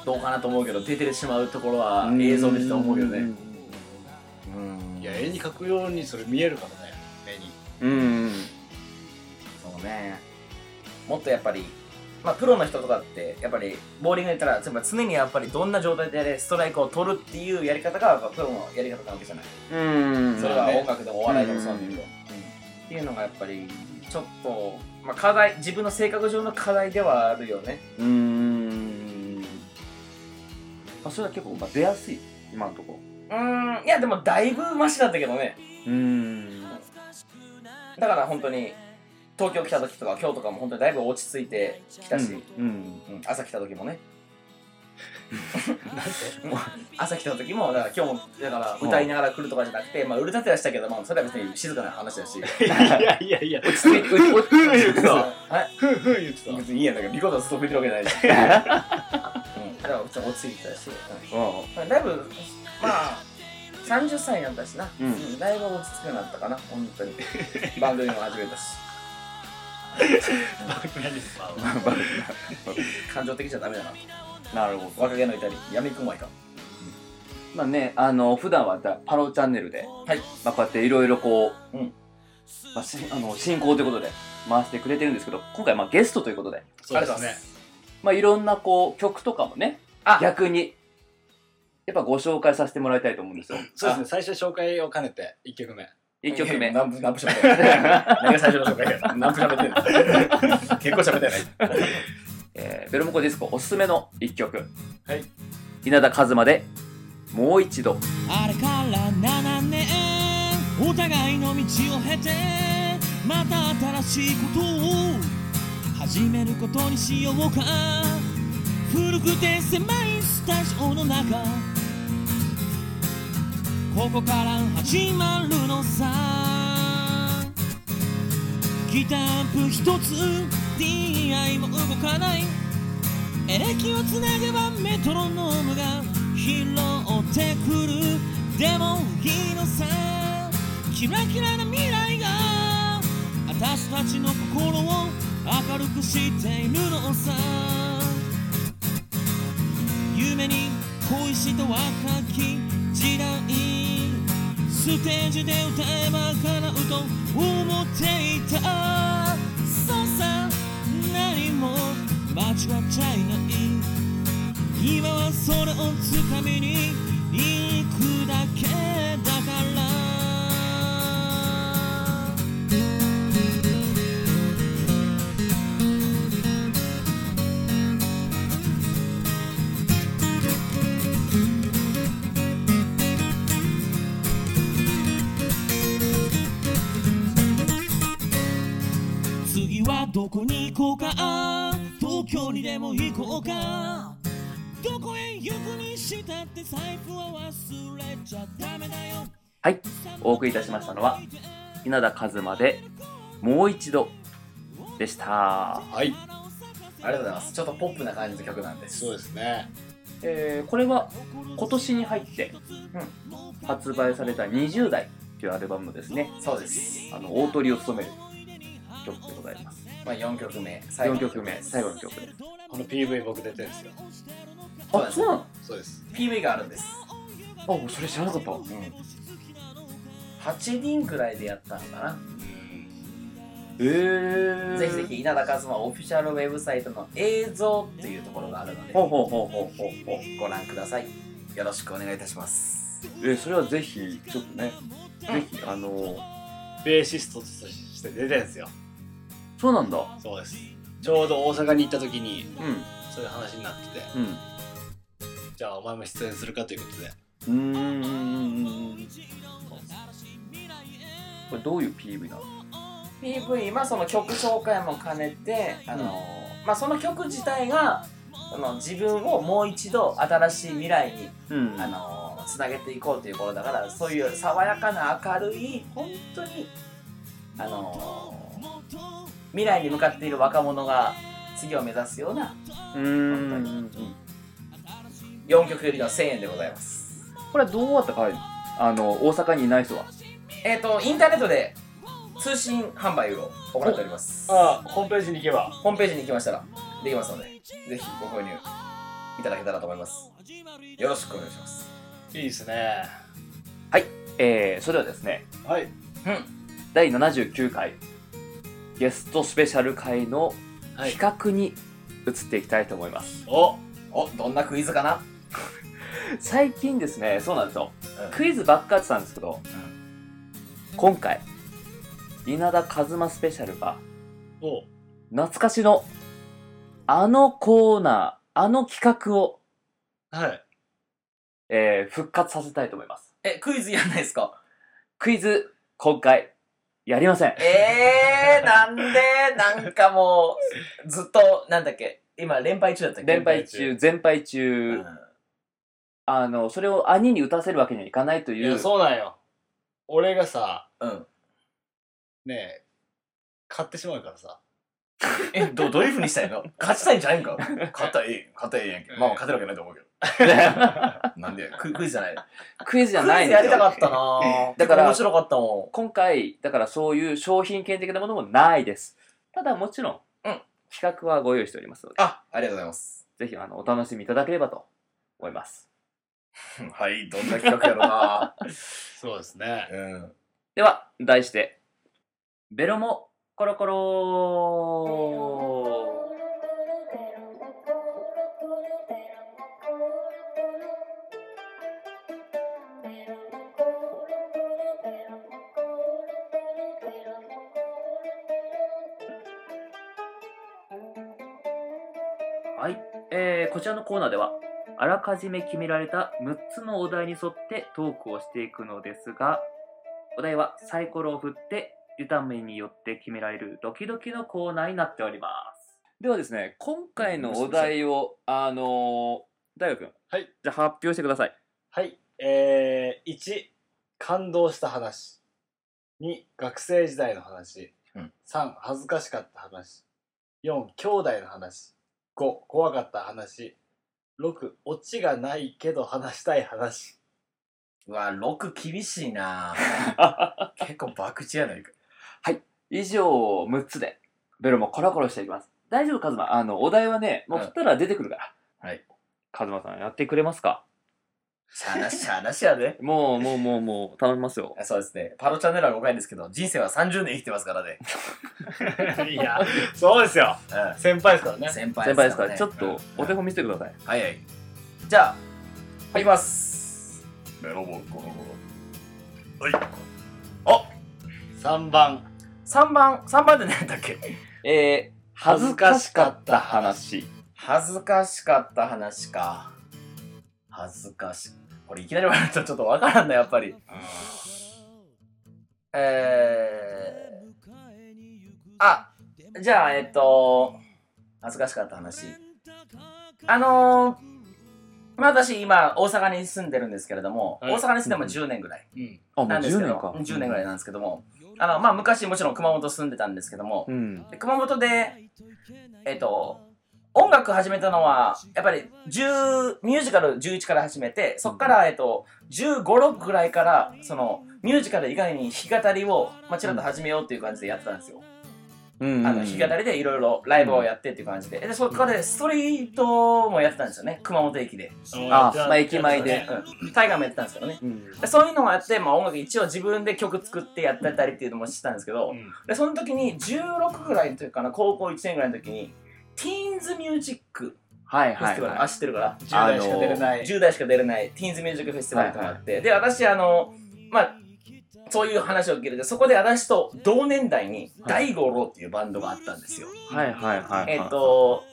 どうかなと思うけど出てしまうところは映像見てて思うけどねうん。いや絵に描くようにそれ見えるからね目に。うん。ねもっとやっぱりまあプロの人とかってやっぱりボーリングやったらつまり常にやっぱりどんな状態でストライクを取るっていうやり方がプロのやり方なわけじゃないうん。それは音楽でもお笑いでもそうなんだけど、っていうのがやっぱりちょっと、まあ、課題自分の性格上の課題ではあるよねうーん。まあ、それは結構、まあ、出やすい？今のとこうーんいやでもだいぶマシだったけどねろ。うーん。だから本当に東京来た時とか今日とかも本当にだいぶ落ち着いてきたし、うん。うん朝来た時もね。朝来た時もだから今日もだから歌いながら来るとかじゃなくて、まあ、うる立てはしたけど、まあ、それは別に静かな話だし。いやいやいや落ち着いて、う落ち着いて。言ってた。はい。ふんふん言ってた。別にいいやんだけどリコーダーずっと吹いてるわけないし、うん、だから落ち着いてたし、うん。だいぶまあ30歳になったしな、うんだいぶ落ち着くようになったかな本当に。番組も始めたし感情的じゃダメだな。なるほど。若気の至りやめくまいか。まあね、あの、普段はだパロチャンネルで、はい。まあ、こうやっていろいろこう、うん。まあ、しあの進行ということで回してくれてるんですけど、今回まあゲストということで、そうです。ね。まあいろんなこう曲とかもね、あ。逆に、やっぱご紹介させてもらいたいと思うんですよ。そうですね。最初紹介を兼ねて1曲目1曲目。何分何分喋って何が最初の紹介や何分喋ってんの？結構喋ってない えーベルモコディスコおすすめの1曲。はい。稲田和馬で、もう一度。あれから7年お互いの道を経てまた新しいことを始めることにしようか古くて狭いスタジオの中ここから始まるのさギターアンプ一つ DI も動かないエレキをつなげばメトロノームが拾ってくる。でもいいのさキラキラな未来が私たちの心を明るくしているのさ夢に恋した若き時代ステージで歌えば叶うと思っていたそうさ何も間違っちゃいない今はそれをつかみに行くだけだからどこに行こうか？東京にでも行こうか？どこへ行くにしたって財布は忘れちゃダメだよはい。お送りいたしましたのは、稲田和馬で、もう一度でした。はいありがとうございますちょっとポップな感じの曲なんですそうですねえーこれは今年に入って、発売された20代っていうアルバムのですね、そうです。あの、大鳥を務める曲でございます。まあ4曲目、4曲目、最後の曲です。この PV 僕出てるんですよあ、そうなの？そうです PV があるんです。あ、それ知らなかった。8人くらいでやったのかな。えー。ぜひぜひ稲田和馬オフィシャルウェブサイトの映像っていうところがあるのでほうほうほうほうほうほう。ご覧ください。よろしくお願いいたします。えー、それはぜひ、ちょっとね、ぜひ、あの、ベーシストとして出てるんですよそうなんだ。そうですちょうど大阪に行った時にうん。そういう話になっててうん。じゃあお前も出演するかということでうーん。これどういう PV なの？PV はその曲紹介も兼ねて、あのまあ、その曲自体がその自分をもう一度新しい未来に、うんあのつなげていこうということだからそういう爽やかな明るい本当にあの未来に向かっている若者が次を目指すようなうーん。4曲入りの1000円でございます。これはどうやって買えるの？あの、大阪にいない人は？えっ、とインターネットで通信販売を行っております。ああホームページに行けば。ホームページに行きましたらできますのでぜひご購入いただけたらと思います。よろしくお願いします。いいですね。えー、それではですね、はい。うん。第79回ゲストスペシャル回のはい。企画に移っていきたいと思います。お。おどんなクイズかな？最近ですね、そうなんですよ。うん。クイズばっかやってたんですけど、今回、稲田和馬スペシャルがお。懐かしのあのコーナー、あの企画を、はい。えー復活させたいと思います。えクイズやんないですか？クイズ、今回、やりません。えー、なんで？なんかもうずっとなんだっけ？今連敗中だったっけ？連敗中、全敗う中、ん。あの、それを兄に打たせるわけにはいかないという。いや、そうなんよ。俺がさうん。ねえ買ってしまうからさ。えどどういうふうにしたいの？勝ちたいんじゃないんか？勝ったらいい勝ったらやんけ。まあ勝てるわけないと思うけど なんでククイズじゃない。クイズじゃクイないんですよ。ズやりたかったなだから面白かったも今回、だからそういう商品券的なものもないです。ただもちろん、うん。企画はご用意しておりますので、んあありがとうございます。ぜひあのお楽しみいただければと思います。はいどんな企画やろな そうですね。うん。では、題して、ベロモコロコロえー、こちらのコーナーではあらかじめ決められた6つのお題に沿ってトークをしていくのですがお題はサイコロを振ってユタメによって決められるドキドキのコーナーになっております。ではですね今回のお題をあのー、大学君はい。じゃあ発表してください。はい。えー、1感動した話。2学生時代の話、うん。3恥ずかしかった話。4兄弟の話5怖かった話。6オチがないけど話したい話。うわ6厳しいな。結構博打やないか。以上6つでベロもコロコロしていきます。大丈夫カズマ？あのお題はねもう振ったら出てくるから、はい。カズマさんやってくれますか？しゃあなししゃあなしやで。もうもうもうもう頼みますよ。そうですね。パロチャンネルは5回ですけど人生は30年生きてますからね、いやそうですよ。うん。先輩ですからね。先輩先輩ですから、ねちょっとお手本見せてください。はいはい。じゃあいきます。メロボコロコロはい。3番。3番。3番で何だっけ？えー、恥ずかしかった話。恥ずかしかった話か。恥ずかしこれいきなり言われるとちょっとわからんなやっぱり。えー、あじゃあえっと恥ずかしかった話。あのー、まあ私今大阪に住んでるんですけれども、はい。大阪に住んでも10年ぐらいうん。あもう10なんですけど年か。10年ぐらいなんですけども、あのまあ昔もちろん熊本住んでたんですけども、うん。で熊本でえっ、と音楽始めたのは、やっぱり10、ミュージカル11から始めて、そっから、えっと、15、6ぐらいから、その、ミュージカル以外に弾き語りを、まあ、ちらっと始めようっていう感じでやってたんですよ。うんあの、弾き語りでいろいろライブをやってっていう感じで。で、そこからストリートもやってたんですよね。熊本駅で。あまあ駅前でうん。タイガーもやってたんですけどね。うんでそういうのもやって、まあ音楽一応自分で曲作ってやってたりっていうのもしてたんですけど、うんで、その時に16ぐらいの時かな、高校1年ぐらいの時に、ティーンズミュージックはいフェスティバル、はい。はあ、知ってるから、10代しか出れない。10代しか出れない。ティーンズミュージックフェスティバルって。のがあって、で、私、あの、まあ、そういう話を聞いてて、そこで私と同年代に、大五郎っていうバンドがあったんですよ。いはいはいはいえっと、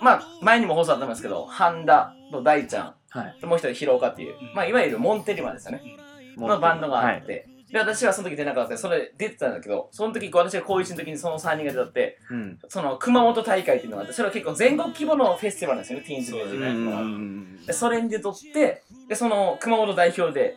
まあ、前にも放送あったんですけど、半田と大ちゃん、はい。もう一人、広岡っていう、まあ、いわゆるモンテリマですよね。のバンドがあって、で、私はその時出なかったそれ出てたんだけど、その時、私が高1の時にその3人が出たって、うん。その熊本大会っていうのがあって、それは結構全国規模のフェスティバルなんですよね、ティーンズミュージックうんフェスティバルうん。で、それに出とって、で、その熊本代表で、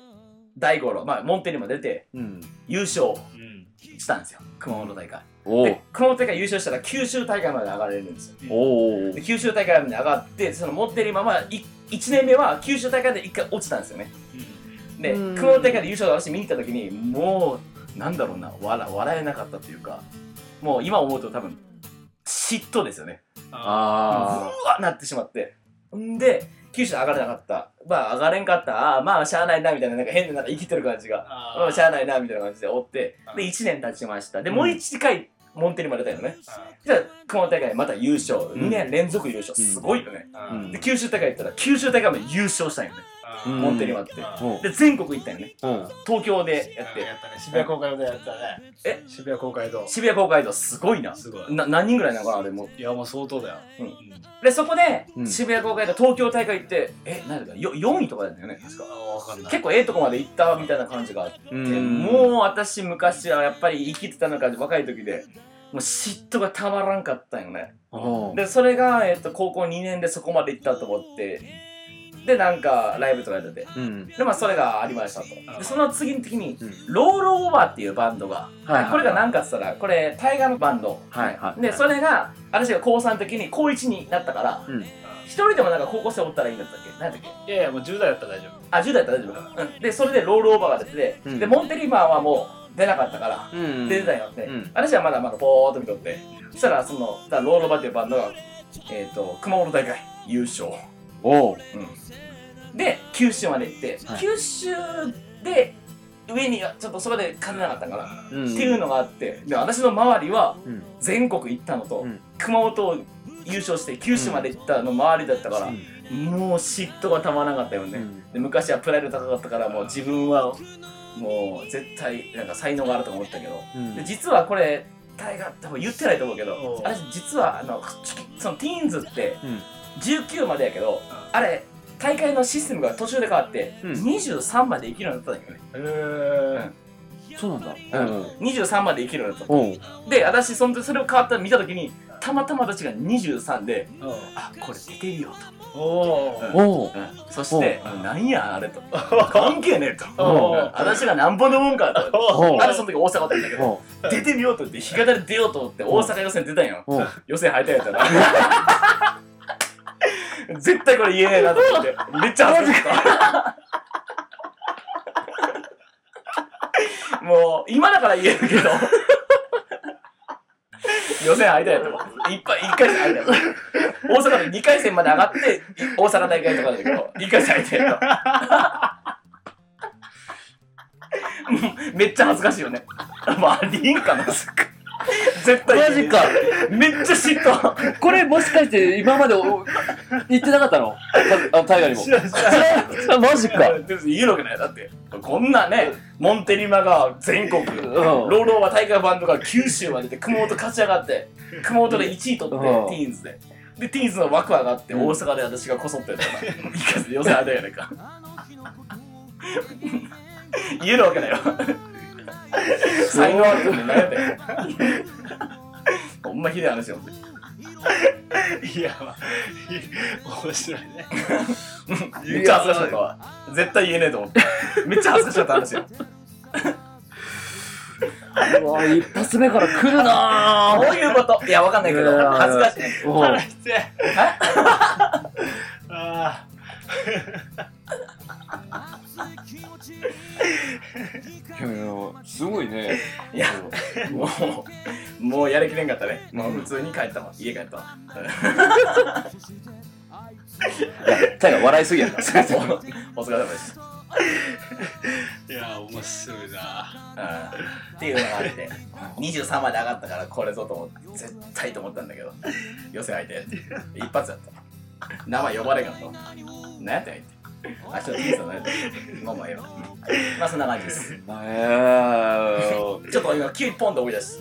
大五郎、まあ、モンテリマ出て、うん。優勝うん。したんですよ、熊本大会。おで、熊本大会優勝したら九州大会まで上がれるんですよ。で九州大会まで上がって、そのモンテリマは、い1年目は九州大会で1回落ちたんですよね。で、うん熊本大会で優勝を私見に行った時に、もう、なんだろうな、笑笑えなかったっていうか、もう今思うと多分、嫉妬ですよね。あうわなってしまって。んで、九州上がれなかった。まあ上がれんかった。あーまあしゃあないな、みたいな、なんか変な、なんか生きてる感じが。あーまあしゃあないな、みたいな感じで追ってで、1年経ちました。で、うんもう1回、モンテリまで出たよね。じゃあ、熊本大会また優勝。ん2年連続優勝。うんすごいよね。あうんで、九州大会行ったら、九州大会も優勝したんよね。モンテリマって。で、全国行ったよね。お東京でやって。渋谷公会堂でやったね。え？渋谷公会堂。渋谷公会堂すごいな。すごい。な、何人ぐらいなのかな、あれも。いやもう相当だよ。うん。うん。で、そこで、うん。渋谷公会堂東京大会行って、え、何だか、よ4位とかだったよね、確か。結構ええとこまで行ったみたいな感じがあって、うん。もう私昔はやっぱり生きてたのか若い時で、もう嫉妬がたまらんかったんよね。おで、それが、えっと、高校2年でそこまで行ったと思って、で、なんか、ライブとかやってて。うん。で、まあ、それがありましたと。で、その次の時に、うん。ロールオーバーっていうバンドが、はいはいこれが何かって言ったら、これ、タイガーのバンド。はいはいで、それが、私が高3の時に高1になったから、うん。一人でもなんか高校生おったらいいんだったっけ？何だっけ？いやいやもう10代だったら大丈あ、10代だったら大丈夫。か。うん。で、それでロールオーバーが出てて、うん。で、モンテリバーはもう出なかったから、うん出てたよって、うん。私はまだまだぼーっと見とって、そしたら、その、ロールオーバーっていうバンドが、えっ、と、熊本大会優勝。おう。うん。で、九州まで行って、はい。九州で、上にちょっとそこで勝てなかったから、うん。っていうのがあって、で、私の周りはうん。全国行ったのと、うん。熊本を優勝して九州まで行ったの周りだったから、もう嫉妬がたまらなかったよね。うん。で昔はプライド高かったからもう自分はもう絶対なんか才能があると思ったけど、うん。で実はこれ大河多分言ってないと思うけどおう。あれ実はあのそのティーンズってうん19までやけどあれ大会のシステムが途中で変わって、うん。23まで生きるようになったんだよね。夫へえそうなんだ。うん23まで生きるようになった。で私その時それを変わったの見た時にたまたま私が23でうん。あこれ出てみようおおうん。おう。と、うん。そしてなんやあれと。関係ねえと。おううん。私がなんぼのもんかと。おうあれその時大阪だったんだけど出てみようと言って日語り出ようと思って大阪予選出たんよ。予選敗退やったら 絶対これ言えねえなと思って。めっちゃ恥ずかしかったもう今だから言えるけど。予選敗退やったもん。いっぱい1回戦敗退やった大阪で2回戦まで上がって大阪大会とかだけど1回戦敗退やったもうめっちゃ恥ずかしいよね。まあありんか。な絶対マジか。めっちゃ嫉妬。これもしかして今までお言ってなかったの？あの大河にも。知らん知らん。マジか。言えるわけないだって。こんなねモンテリマが全国、ん。ローローは大会バンドが九州までで熊本勝ち上がって熊本で1位取って、うん。ティーンズで。でティーンズの枠上がって、うん。大阪で私がこそってやった。ら一回戦で予選あたやないか言えるわけないよ。才能あるんで何やってんほんまひでえ話よいやまあ面白いね。めっちゃ恥ずかしかったわ絶対言えねえと思ってめっちゃ恥ずかしかった話よ。うわ一発目から来るな。どういうこと。いや、わかんないけど、いやいや恥ずかしい。ぁおう。腹痛いあいやいやすごいねいやもう、もうやりきれんかったね。もう普通に帰ったわ。家帰ったわ。いやタイガ笑いすぎやったお疲れ様です。ーいや面白いなうんっていうのがあって、23まで上がったからこれぞと思って、絶対と思ったんだけど、予選相手一発だった。名前呼ばれんかったわ。何やったんやって。あ、ちょっといいったんまあまあええわ。まあそんな感じです。えーちょっと今、急にポンと思い出し。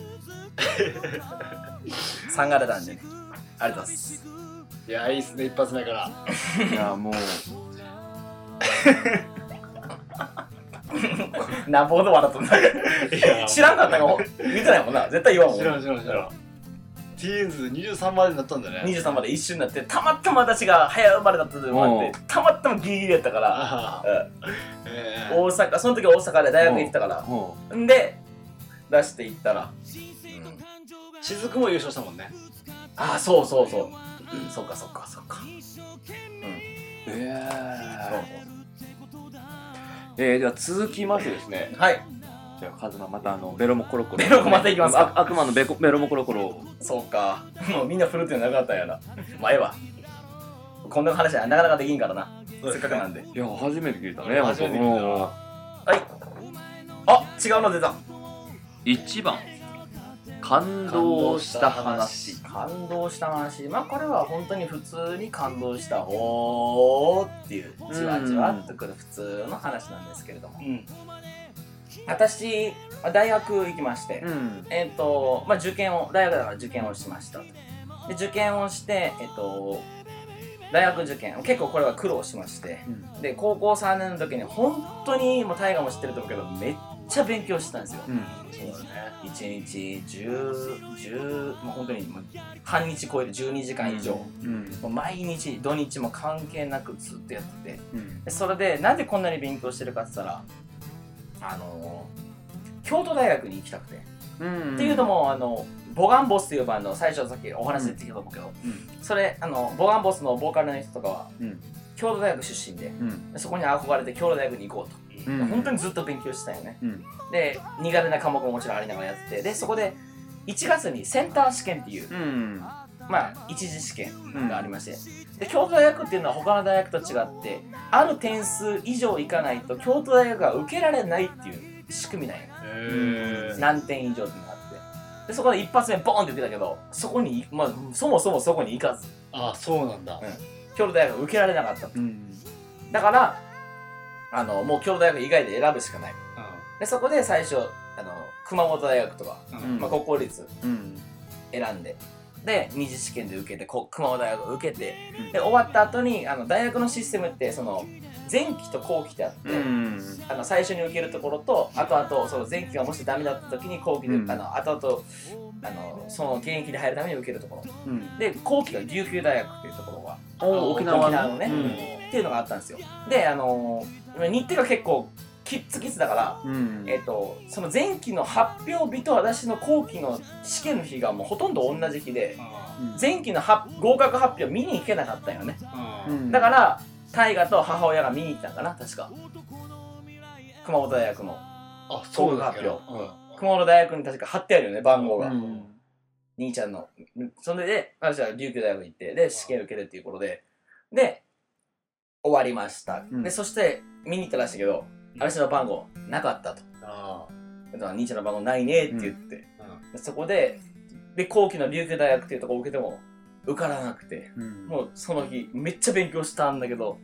3が出たんで、ね、ありがとうございます。いやいいっすね一発目からいやもう なんぼほど笑っとんだいや知らんかったかも。言ってないもんな。絶対言わんもん。知らん知らん知らんティーンズ23までになったんだね。23まで一瞬になって、たまたま私が早生まれだったと思って、たまたまギリギリやったから、あうん。ーえー。大阪、その時大阪で大学行ってたから。もん。で、出していったら、うん、雫も優勝したもんね。ああ、そうそうそう。そっかそっかそっか。うえそうーえー、では続きましてですね。そうはい、カズマまたあのベロモコロコロベロコまた行きますかあ悪魔のベコベロモコロコロそうか。もうみんな振るってなかったんやな。まあええわ。こんな話はなかなかできんからな。せっかくなんで。いや初めて聞いたね初めて聞いたうんはい。あ、違うの出た。一番感動した話感動した話まあこれは本当に普通に感動したおーっていうじわじわっとくる普通の話なんですけれどもうん私まあ大学行きまして、うん。えっ、とまあ受験を大学だから受験をしました。とで受験をしてえっ、と大学受験結構これは苦労しましてで高校3年の時に本当にもう大河も知ってると思うけどめっちゃ勉強してたんですよ。うん。そうだね。1日10、10、もう本当に半日超える12時間以上、うん。もう毎日土日も関係なくずっとやってて。それでなんでこんなに勉強してるかって言ったらあのー京都大学に行きたくて、うん。っていうのもあのボガンボスっていうバンド最初さっきお話出てきたと思うけど、うん。それあのボガンボスのボーカルの人とかは、うん。京都大学出身でそこに憧れて京都大学に行こうと、うん。本当にずっと勉強してたよね。うん。で苦手な科目ももちろんありながらやってて。でそこで1月にセンター試験っていううんまあ一次試験がありまして、で京都大学っていうのは他の大学と違ってある点数以上いかないと京都大学が受けられないっていう仕組みなんよ。へえ何点以上っていうのがあって。でそこで一発目ボーンって受けたけどそこに、まあ、そもそもそこに行かず。あそうなんだ。京都大学受けられなかったうん。だからあのもう京都大学以外で選ぶしかない。でそこで最初あの熊本大学とか、うんうん。まあ、国公立うん。選んでで二次試験で受けてこ熊本大学を受けてうん。で終わった後にあの大学のシステムってその前期と後期ってあって、うんあの最初に受けるところと後々その前期がもしダメだった時に後期で、うんあの後々あのその現役で入るために受けるところ。うん。で後期が琉球大学っていうところがお沖縄の沖縄のね、っていうのがあったんですよ。であの日程が結構キッツキツだからうん。えっと、その前期の発表日と私の後期の試験の日がもうほとんど同じ日で前期の発合格発表見に行けなかったんよね。うん。だから大河と母親が見に行ったんかな確か。熊本大学のあそうだっけ合格熊本大学に確か貼ってあるよね番号が、うん。兄ちゃんの。それで私は琉球大学行ってで試験受けるっていうことで。で終わりました、うん。でそして見に行ったらしいけど私の番号なかったと。あだから兄ちゃんの番号ないねって言って、あでそこでで後期の琉球大学っていうところを受けても受からなくて。うん。もうその日めっちゃ勉強したんだけど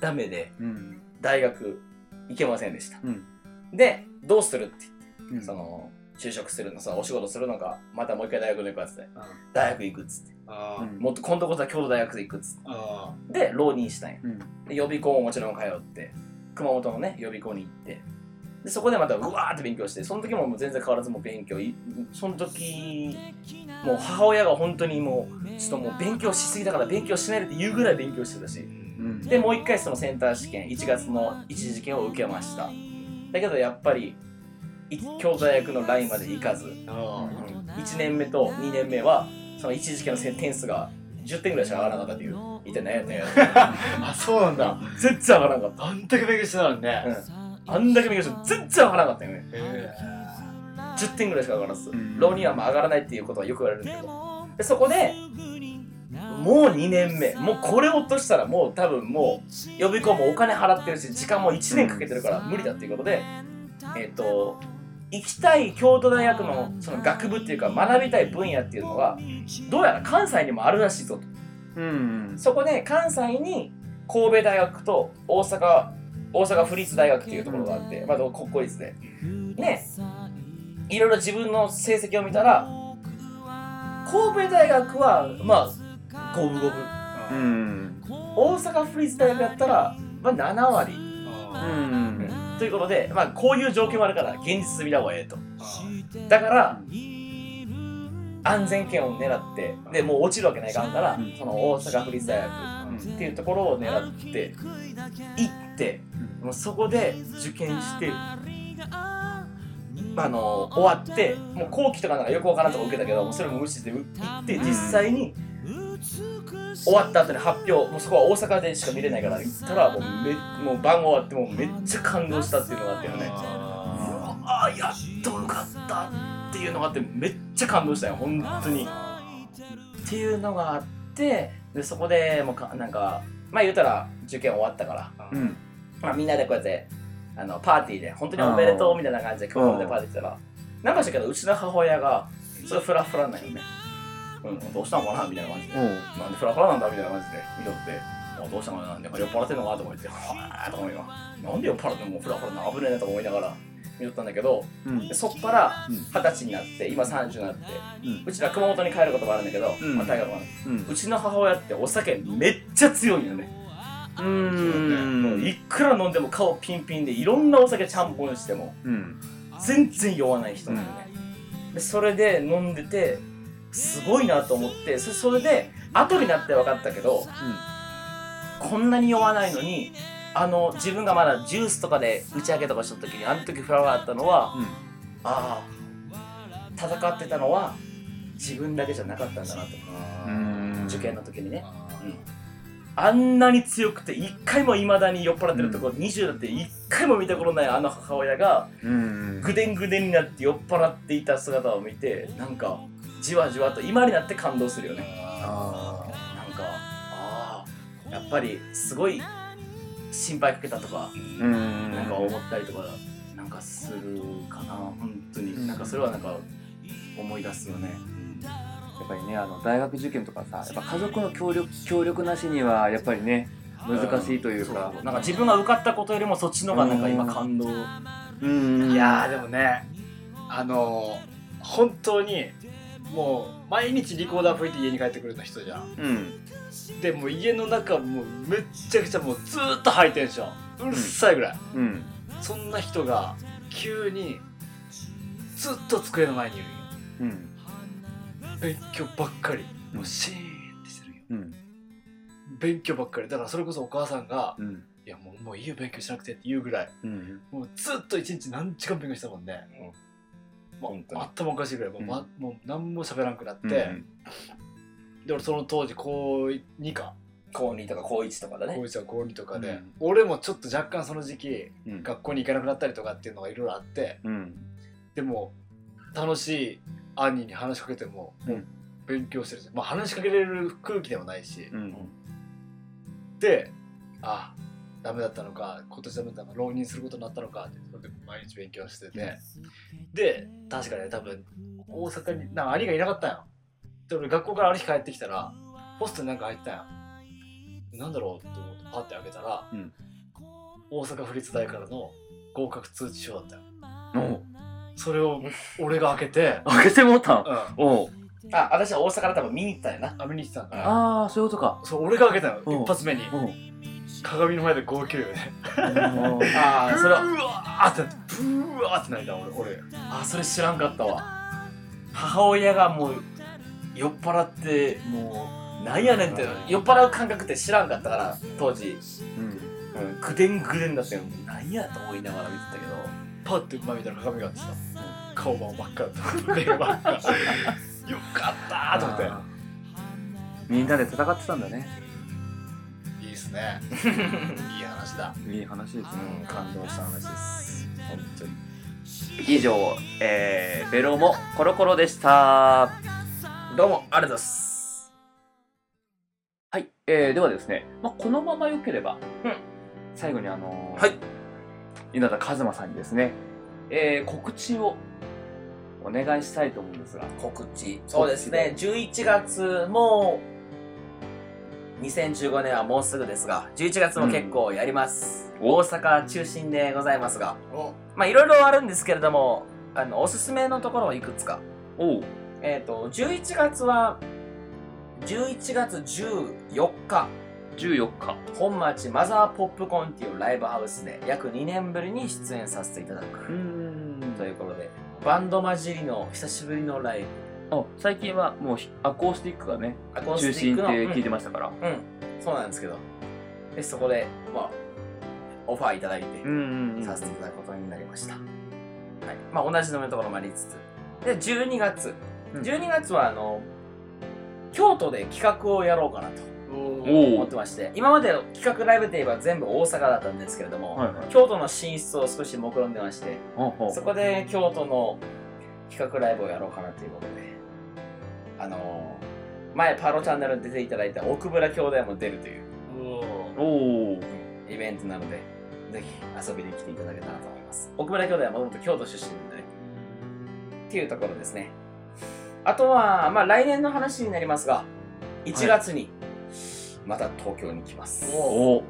ダメでうん。大学行けませんでした、うん。でどうするって言って、うん。その就職するのそのお仕事するのかまたもう一回大学に行くかっつってあ大学行くっつって。あうん。もっと今度こそは京都大学で行くっつっあてで浪人したんや。うん。で予備校ももちろん通って熊本のね予備校に行って。でそこでまたうわーって勉強してその時ももう全然変わらずもう勉強。いその時もう母親が本当にもうちょっともう勉強しすぎだから勉強しないでって言うぐらい勉強してたし。うん。でもう一回そのセンター試験1月の一次試験を受けました。だけどやっぱりい京都大学のラインまで行かず、あ1年目と2年目はその一次試験の点数が10点ぐらいしか上がらなかったっていう。一体何やったんやあそうなんだ。全然上がらなかっあんだけ勉強してたのにね。た、うん、あんだけ勉強しても全然上がらなかったよね。へ10点ぐらいしか上がらず、ん。浪人はまあ上がらないっていうことはよく言われるんだけどでそこでもう2年目。もうこれ落としたらもう多分もう予備校もお金払ってるし時間も1年かけてるから無理だっていうことでえっ、と行きたい京都大学のその学部っていうか学びたい分野っていうのがどうやら関西にもあるらしいぞと。うん。そこで関西に神戸大学と大阪大阪府立大学っていうところがあって、まあ、国公立で。ねいろいろ自分の成績を見たら神戸大学はまあ五分五分。うん。大阪府立大学やったら、まあ、7割、うんということで、まあ、こういう状況もあるから現実見た方がええと。だから安全圏を狙ってでもう落ちるわけないかんから、うん。その大阪府立大学っていうところを狙って行ってもうそこで受験してあの終わってもう後期とかなんかよくわからんとこ受けたけどそれも無視して行って実際に終わった後に発表。もうそこは大阪でしか見れないから行ったらもうめもう番終わってもうめっちゃ感動したっていうのがあってよね。ああやっと受かったっていうのがあってめっちゃ感動したよ本当に。っていうのがあってでそこでもうかなんかまあ言うたら受験終わったからうん。まあ、みんなでこうやってあのパーティーで本当におめでとうみたいな感じで今日でパーティーしてたらなんかしたけどうちの母親がそれフラフラなんよね、うん、どうしたのかなみたいな感じで。おうなんでフラフラなんだみたいな感じで見とってあどうしたのかななんで酔っ払ってんのかなと思ってはぁと思いよなんで酔っ払ってんのもうフラフラな危ねえなと思いながら見とったんだけどうん。でそっからうん。二十歳になって今30になってうん。うちら熊本に帰ることもあるんだけど、うん。まあ、大学はうん。うちの母親ってお酒めっちゃ強いよね。うん。いくら飲んでも顔ピンピンでいろんなお酒ちゃんぽんしてもうん。全然酔わない人なのね、でそれで飲んでてすごいなと思ってそそれで後になって分かったけどこんなに酔わないのにあの自分がまだジュースとかで打ち上げとかした時にあの時フラワーだったのはああ戦ってたのは自分だけじゃなかったんだなと。うん。受験の時にね。あんなに強くて一回もいまだに酔っ払ってるところ、20だって一回も見たことないあの母親がうん。ぐでんぐでんになって酔っ払っていた姿を見てなんかじわじわと今になって感動するよね。あなんかああやっぱりすごい心配かけたとかーうん。なんか思ったりとかなんかするかな。本当に。なんかそれはなんか思い出すよね。やっぱりねあの大学受験とかさやっぱ家族の協力協力なしにはやっぱりね難しいというか。なんか自分が受かったことよりもそっちの方がなんか今感動。うん。いやーでもねあのー、本当にもう毎日リコーダー吹いて家に帰ってくるような人じゃん。うん。でもう家の中もうめっちゃくちゃもうずーっとハイテンションうるさいぐらい、うん。そんな人が急にずっと机の前にいるんよ。うん。勉強ばっかり。もうシーンってしてるんよ。うん。勉強ばっかり。だからそれこそお母さんがうん「いやもうもういいよ勉強しなくて」って言うぐらい。うん。もうずっと一日何時間勉強したもんね、も本当に。う頭おかしいぐらいもう,、まもう何も喋らんくなって、うん。で俺その当時高2か。高2とか高1とかだね。高1は高2とかで、うん。俺もちょっと若干その時期うん。学校に行かなくなったりとかっていうのがいろいろあってうん。でも楽しい兄に話しかけてももう勉強してるし、まあ話しかけれる空気でもないし、うん。であダメだったのか今年ダメだったのか浪人することになったのかって毎日勉強してて。で確かに多分大阪になんか兄がいなかったんよ。で俺学校からある日帰ってきたらポストになんか入ったんやなんだろうと思ってパッて開けたら、うん。大阪府立大からの合格通知書だったよ。おう。それを俺が開けて、開けてもうたん？うん、おう。あ私は大阪から多分見に行ったんやな。あ見に行ってたんだああそういうことか。そう俺が開けたよ。う。ん一発目に鏡の前で号泣よね。ああそれはうわーってなってブワーって泣いた俺俺。あそれ知らんかったわ。母親がもう酔っ払ってもうなんやねんって酔っ払う感覚って知らんかったから当時、うん。うん、ぐでんぐでんだったよ。なんやと思いながら見てたけど。パッて前見たら鏡があってさ。顔真っ赤だった。目真っ赤よかったーと思って。みんなで戦ってたんだねね。いい話だ。いい話ですね、うん。感動した話です。本当に。以上、えー、ベロもコロコロでした。どうもありがとうございます。はい、えー、ではですね、まあ、このまま良ければ、うん。最後にあのーはい。稲田和馬さんにですね、えー、告知をお願いしたいと思うんですが。告知。そうですね。11月もう2015年はもうすぐですが11月も結構やります、大阪中心でございますが。お。まあいろいろあるんですけれどもあのおすすめのところをいくつか。えっ、と11月は11月14日。14日。本町マザーポップコーンっていうライブハウスで約2年ぶりに出演させていただく。ん。ということでバンド混じりの久しぶりのライブ。あ最近はもうひアコースティックがねアコー中スティックの心って聞いてましたから、うん、うん。そうなんですけど。でそこでまあオファーいただいてんさせていただくことになりました、はい。まあ同じのところもありつつ。で12月。うん。12月はあの京都で企画をやろうかなとおお思ってまして。今までの企画ライブといえば全部大阪だったんですけれども、はいはい。京都の進出を少し目論んでましてほうほう。そこで京都の企画ライブをやろうかなということであのー前パロチャンネルに出ていただいた奥村兄弟も出るというおおおイベントなのでぜひ遊びに来ていただけたらと思います。奥村兄弟はもともと京都出身なんでね。っていうところですね。あとはまあ来年の話になりますが1月にまた東京に来ます、おお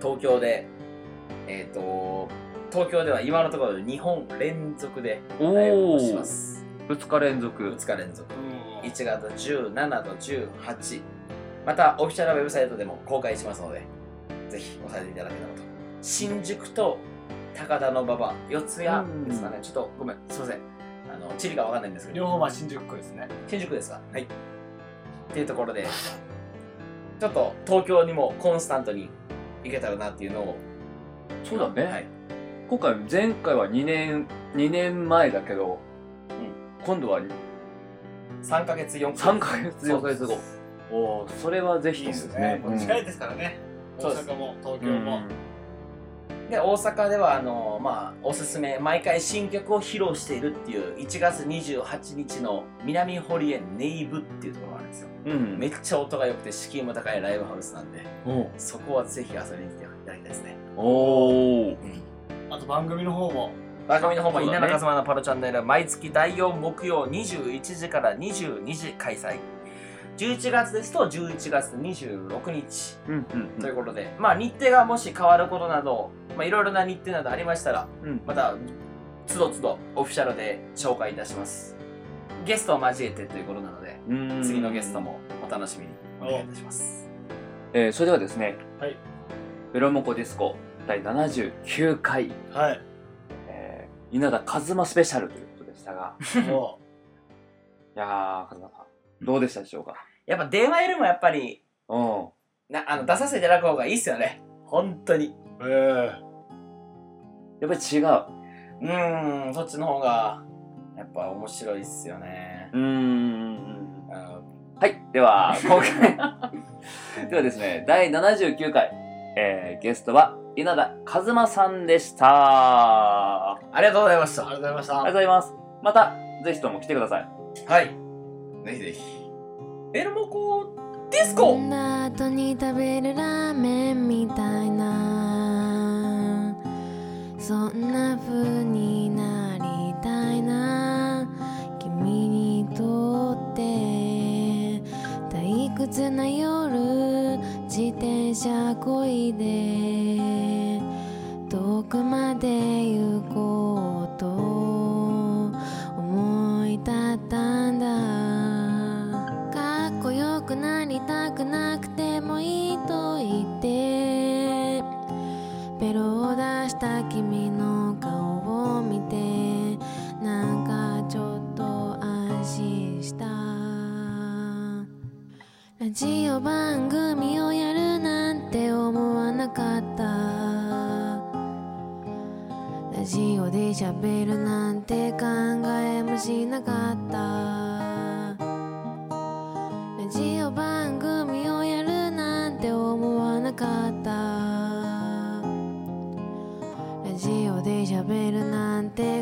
東京でえっ、と東京では今のところ2本連続でおライブをおします2日連続。2日連続。うん。1月17と18またオフィシャルウェブサイトでも公開しますのでぜひ押さえていただけたらと。新宿と高田馬場四谷ですかね。ちょっとごめんすいません。あの地理がわかんないんですけど。両方まあ新宿区ですね。新宿ですか？はい。っていうところでちょっと東京にもコンスタントに行けたらなっていうのを。そうだね、はい、今回前回は2年2年前だけど、今度は3ヶ月4 3ヶ月4ヶ月後。おおそれはぜひいいですね。ねもう近いですからね。うです。阪も。東うん。京もで大阪ではあのまあおすすめ毎回新曲を披露しているっていう1月28日の南堀江ネイブっていうところがあるんですよ。うん。めっちゃ音が良くて敷居も高いライブハウスなんでおそこはぜひ遊びに来ていただきたいですね。おおあと番組の方も番組の方も稲中様のパロチャンネルは毎月第4木曜21時から22時開催。11月ですと11月26日。うんうんということで、まあ日程がもし変わることなど、まあいろいろな日程などありましたら、うん。また、つどつどオフィシャルで紹介いたします。ゲストを交えてということなので、うん。次のゲストもお楽しみにお願いいたします。えーそれではですねはい。ベロモコディスコ第79回、はい。えー稲田和馬スペシャルということでしたが もいやー和馬さんどうでしたでしょうか？やっぱ電話よりもやっぱり、うんなあの出させていただく方がいいっすよね。本当に。うえやっぱり違ううーん、そっちの方が、やっぱ面白いっすよね。うーんうんはい。では、今回、ではですね、第79回、えーゲストは稲田和馬さんでした。あありがとうございました。ありがとうございましたりがとうございます。また、ぜひとも来てください。はい。ぜひぜひ。ベルモコディスコ飲んだ後に食べるラーメンみたいなそんな風になりたいな君にとって退屈な夜自転車こいで遠くまで行こうと思い立ったんだ。かっこよくなりたくなくてもいいと言ってベロを出した君の顔を見てなんかちょっと安心した。ラジオ番組をジオで喋るなんて考えもしなかった。ラジオ番組をやるなんて思わなかった。ラジオで喋るなんて